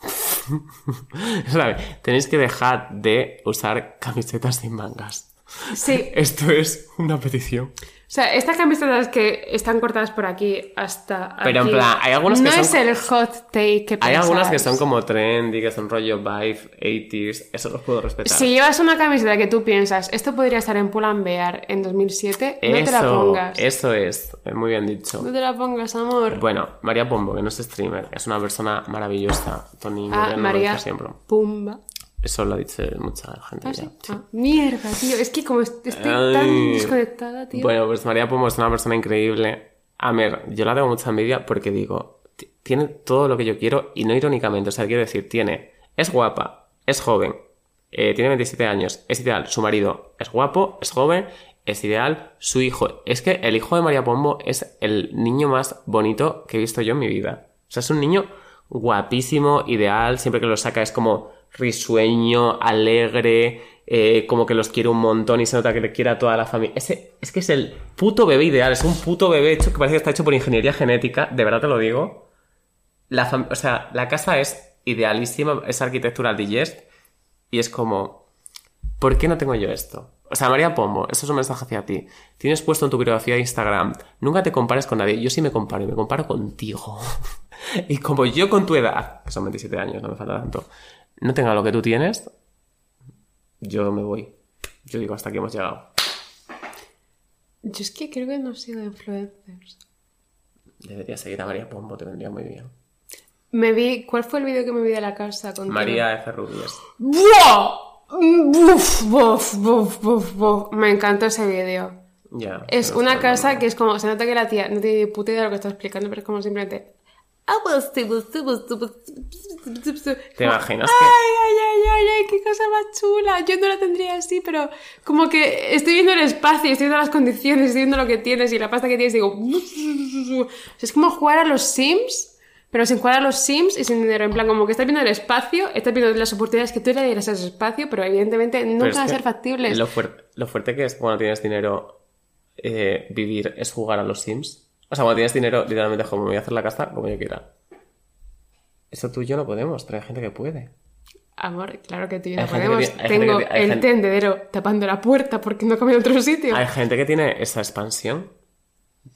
Speaker 7: Eso también. Tenéis que dejar de usar camisetas sin mangas.
Speaker 6: Sí,
Speaker 7: Esto es una petición.
Speaker 6: o sea, estas camisetas que están cortadas por aquí hasta
Speaker 7: Pero en
Speaker 6: aquí,
Speaker 7: plan, hay algunas que
Speaker 6: no
Speaker 7: son
Speaker 6: es el hot take que
Speaker 7: Hay algunas que son como trendy, que son rollo vibe, 80s. Eso los puedo respetar.
Speaker 6: Si llevas una camiseta que tú piensas, esto podría estar en Pull&Bear en 2007, no te la
Speaker 7: Eso,
Speaker 6: pongas.
Speaker 7: eso es. Muy bien dicho.
Speaker 6: No te la pongas, amor.
Speaker 7: Bueno, María Pombo, que no es streamer, es una persona maravillosa. Tony
Speaker 6: ah, María. Pumba.
Speaker 7: Eso lo dice mucha gente
Speaker 6: Ah,
Speaker 7: ya.
Speaker 6: sí.
Speaker 7: sí.
Speaker 6: Ah, mierda, tío. Es que como est- estoy
Speaker 7: Ay.
Speaker 6: tan desconectada, tío.
Speaker 7: Bueno, pues María Pombo es una persona increíble. A ver, yo la tengo mucha envidia porque digo, tiene todo lo que yo quiero y no irónicamente, o sea, quiero decir, tiene, es guapa, es joven, eh, tiene 27 años, es ideal, su marido es guapo, es joven, es ideal, su hijo, es que el hijo de María Pombo es el niño más bonito que he visto yo en mi vida. O sea, es un niño guapísimo, ideal, siempre que lo saca es como risueño, alegre, eh, como que los quiere un montón y se nota que le quiere a toda la familia. Ese, es que es el puto bebé ideal, es un puto bebé hecho que parece que está hecho por ingeniería genética, de verdad te lo digo. O sea, la casa es idealísima, es arquitectural digest y es como, ¿por qué no tengo yo esto? O sea, María Pombo, esto es un mensaje hacia ti. Tienes puesto en tu biografía de Instagram, nunca te compares con nadie. Yo sí me comparo y me comparo contigo. y como yo con tu edad, que son 27 años, no me falta tanto, no tenga lo que tú tienes, yo me voy. Yo digo, hasta aquí hemos llegado.
Speaker 6: Yo es que creo que no sigo influencers.
Speaker 7: Deberías seguir a María Pombo, te vendría muy bien.
Speaker 6: Me vi... ¿Cuál fue el vídeo que me vi de la casa? contigo?
Speaker 7: María F. Rubies.
Speaker 6: ¡Buah! Buf, buf, buf, buf, buf. Me encantó ese vídeo.
Speaker 7: Ya.
Speaker 6: Es una casa que es como, se nota que la tía no tiene ni puta idea de lo que está explicando, pero es como simplemente. "Ah, pues,
Speaker 7: ¿Te imaginas que-
Speaker 6: Ay, ay, ay, ay, ay, qué cosa más chula. Yo no la tendría así, pero como que estoy viendo el espacio, estoy viendo las condiciones, estoy viendo lo que tienes y la pasta que tienes, digo. Es como jugar a los Sims, pero sin jugar a los Sims y sin dinero. En plan, como que estás viendo el espacio, estás viendo las oportunidades que tú le dieras a ese espacio, pero evidentemente nunca
Speaker 7: Pero
Speaker 6: van a ser factibles.
Speaker 7: Lo fuerte que es cuando tienes dinero eh, vivir es jugar a los Sims. O sea, cuando tienes dinero, literalmente, como me voy a hacer la casa como yo quiera. Eso tú y yo no podemos, pero hay gente que puede.
Speaker 6: Amor, claro que tú y yo no podemos.
Speaker 7: tiene-
Speaker 6: Tengo
Speaker 7: tiene-
Speaker 6: el
Speaker 7: gente-
Speaker 6: tendedero tapando la puerta porque no come en otro sitio.
Speaker 7: Hay gente que tiene esa expansión.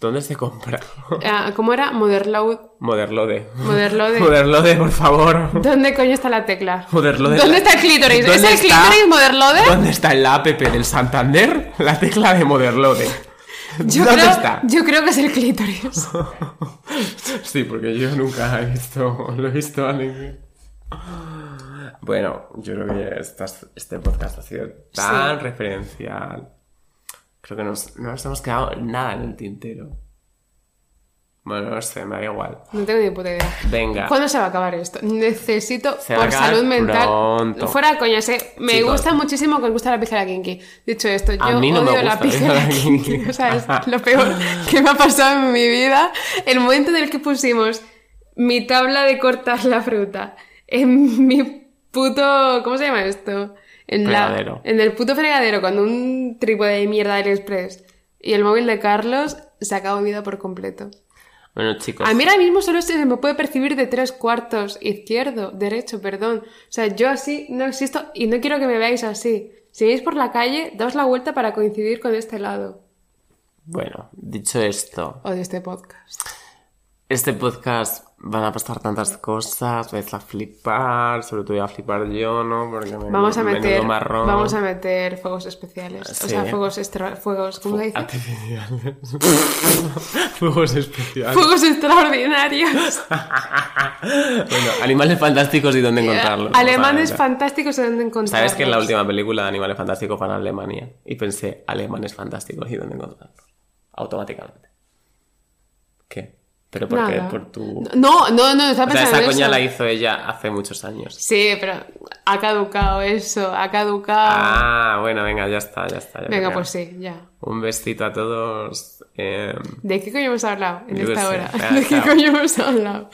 Speaker 7: ¿Dónde se compra?
Speaker 6: Ah, ¿Cómo era? Motherload.
Speaker 7: Moderlode.
Speaker 6: Moderlode.
Speaker 7: Moderlode, por favor.
Speaker 6: ¿Dónde coño está la tecla?
Speaker 7: Moderlode.
Speaker 6: ¿Dónde está el clítoris? ¿Es
Speaker 7: ¿Dónde
Speaker 6: el
Speaker 7: está-
Speaker 6: clítoris Motherlode?
Speaker 7: ¿Dónde está en la app del Santander? La tecla de Moderlode.
Speaker 6: Yo
Speaker 7: ¿Dónde
Speaker 6: creo,
Speaker 7: está?
Speaker 6: yo creo que es el clítoris.
Speaker 7: Sí, porque yo nunca he visto, lo he visto a ningún. Bueno, yo creo que estas- este podcast ha sido tan
Speaker 6: Sí.
Speaker 7: referencial. Creo que nos, no nos hemos quedado nada en el tintero. Bueno, no sé, me da igual.
Speaker 6: No tengo ni puta idea.
Speaker 7: Venga.
Speaker 6: ¿Cuándo se va a acabar esto? Necesito,
Speaker 7: Se
Speaker 6: por salud mental.
Speaker 7: pronto.
Speaker 6: Fuera coña, sé, me
Speaker 7: Chicos.
Speaker 6: gusta muchísimo que os gusta la pizarra kinky. Dicho esto, yo
Speaker 7: A mí no me
Speaker 6: odio la
Speaker 7: gusta la
Speaker 6: pizarra
Speaker 7: pizarra
Speaker 6: kinky.
Speaker 7: kinky.
Speaker 6: O sea, es lo peor que me ha pasado en mi vida. El momento en el que pusimos mi tabla de cortar la fruta en mi puto. ¿Cómo se llama esto? En, la,
Speaker 7: Fregadero.
Speaker 6: en el puto fregadero, cuando un trípode de mierda del Express y el móvil de Carlos se acabó mi vida por completo.
Speaker 7: Bueno, chicos.
Speaker 6: A mí ahora mismo solo se me puede percibir de tres cuartos, izquierdo, derecho, perdón. O sea, yo así no existo y no quiero que me veáis así. Si veis por la calle, daos la vuelta para coincidir con este lado.
Speaker 7: Bueno, dicho esto,
Speaker 6: O de este podcast.
Speaker 7: este podcast van a pasar tantas cosas, vais a flipar, sobre todo voy a flipar yo, ¿no? Porque me,
Speaker 6: Vamos a meter,
Speaker 7: marrón.
Speaker 6: vamos a meter fuegos especiales. O sea, fuegos extra, fuegos, ¿cómo se dice?
Speaker 7: Artificiales. Fuegos especiales.
Speaker 6: Fuegos extraordinarios.
Speaker 7: bueno, animales fantásticos y dónde encontrarlos.
Speaker 6: Alemanes fantásticos de dónde encontrarlos.
Speaker 7: ¿Sabes que en la última película de Animales Fantásticos fue en Alemania? Y pensé, alemanes fantásticos y dónde encontrarlos. Automáticamente. ¿Qué? ¿Pero por qué? Por tu...
Speaker 6: No, no, no, estaba
Speaker 7: O sea,
Speaker 6: pensando
Speaker 7: esa coña
Speaker 6: eso.
Speaker 7: la hizo ella hace muchos años.
Speaker 6: Sí, pero ha caducado eso, ha caducado.
Speaker 7: Ah, bueno, venga, ya está, ya está. ya
Speaker 6: Venga, pues sí, ya.
Speaker 7: Un besito a todos. eh,
Speaker 6: ¿De qué coño hemos hablado en esta
Speaker 7: sé.
Speaker 6: hora? ¿De qué coño hemos hablado?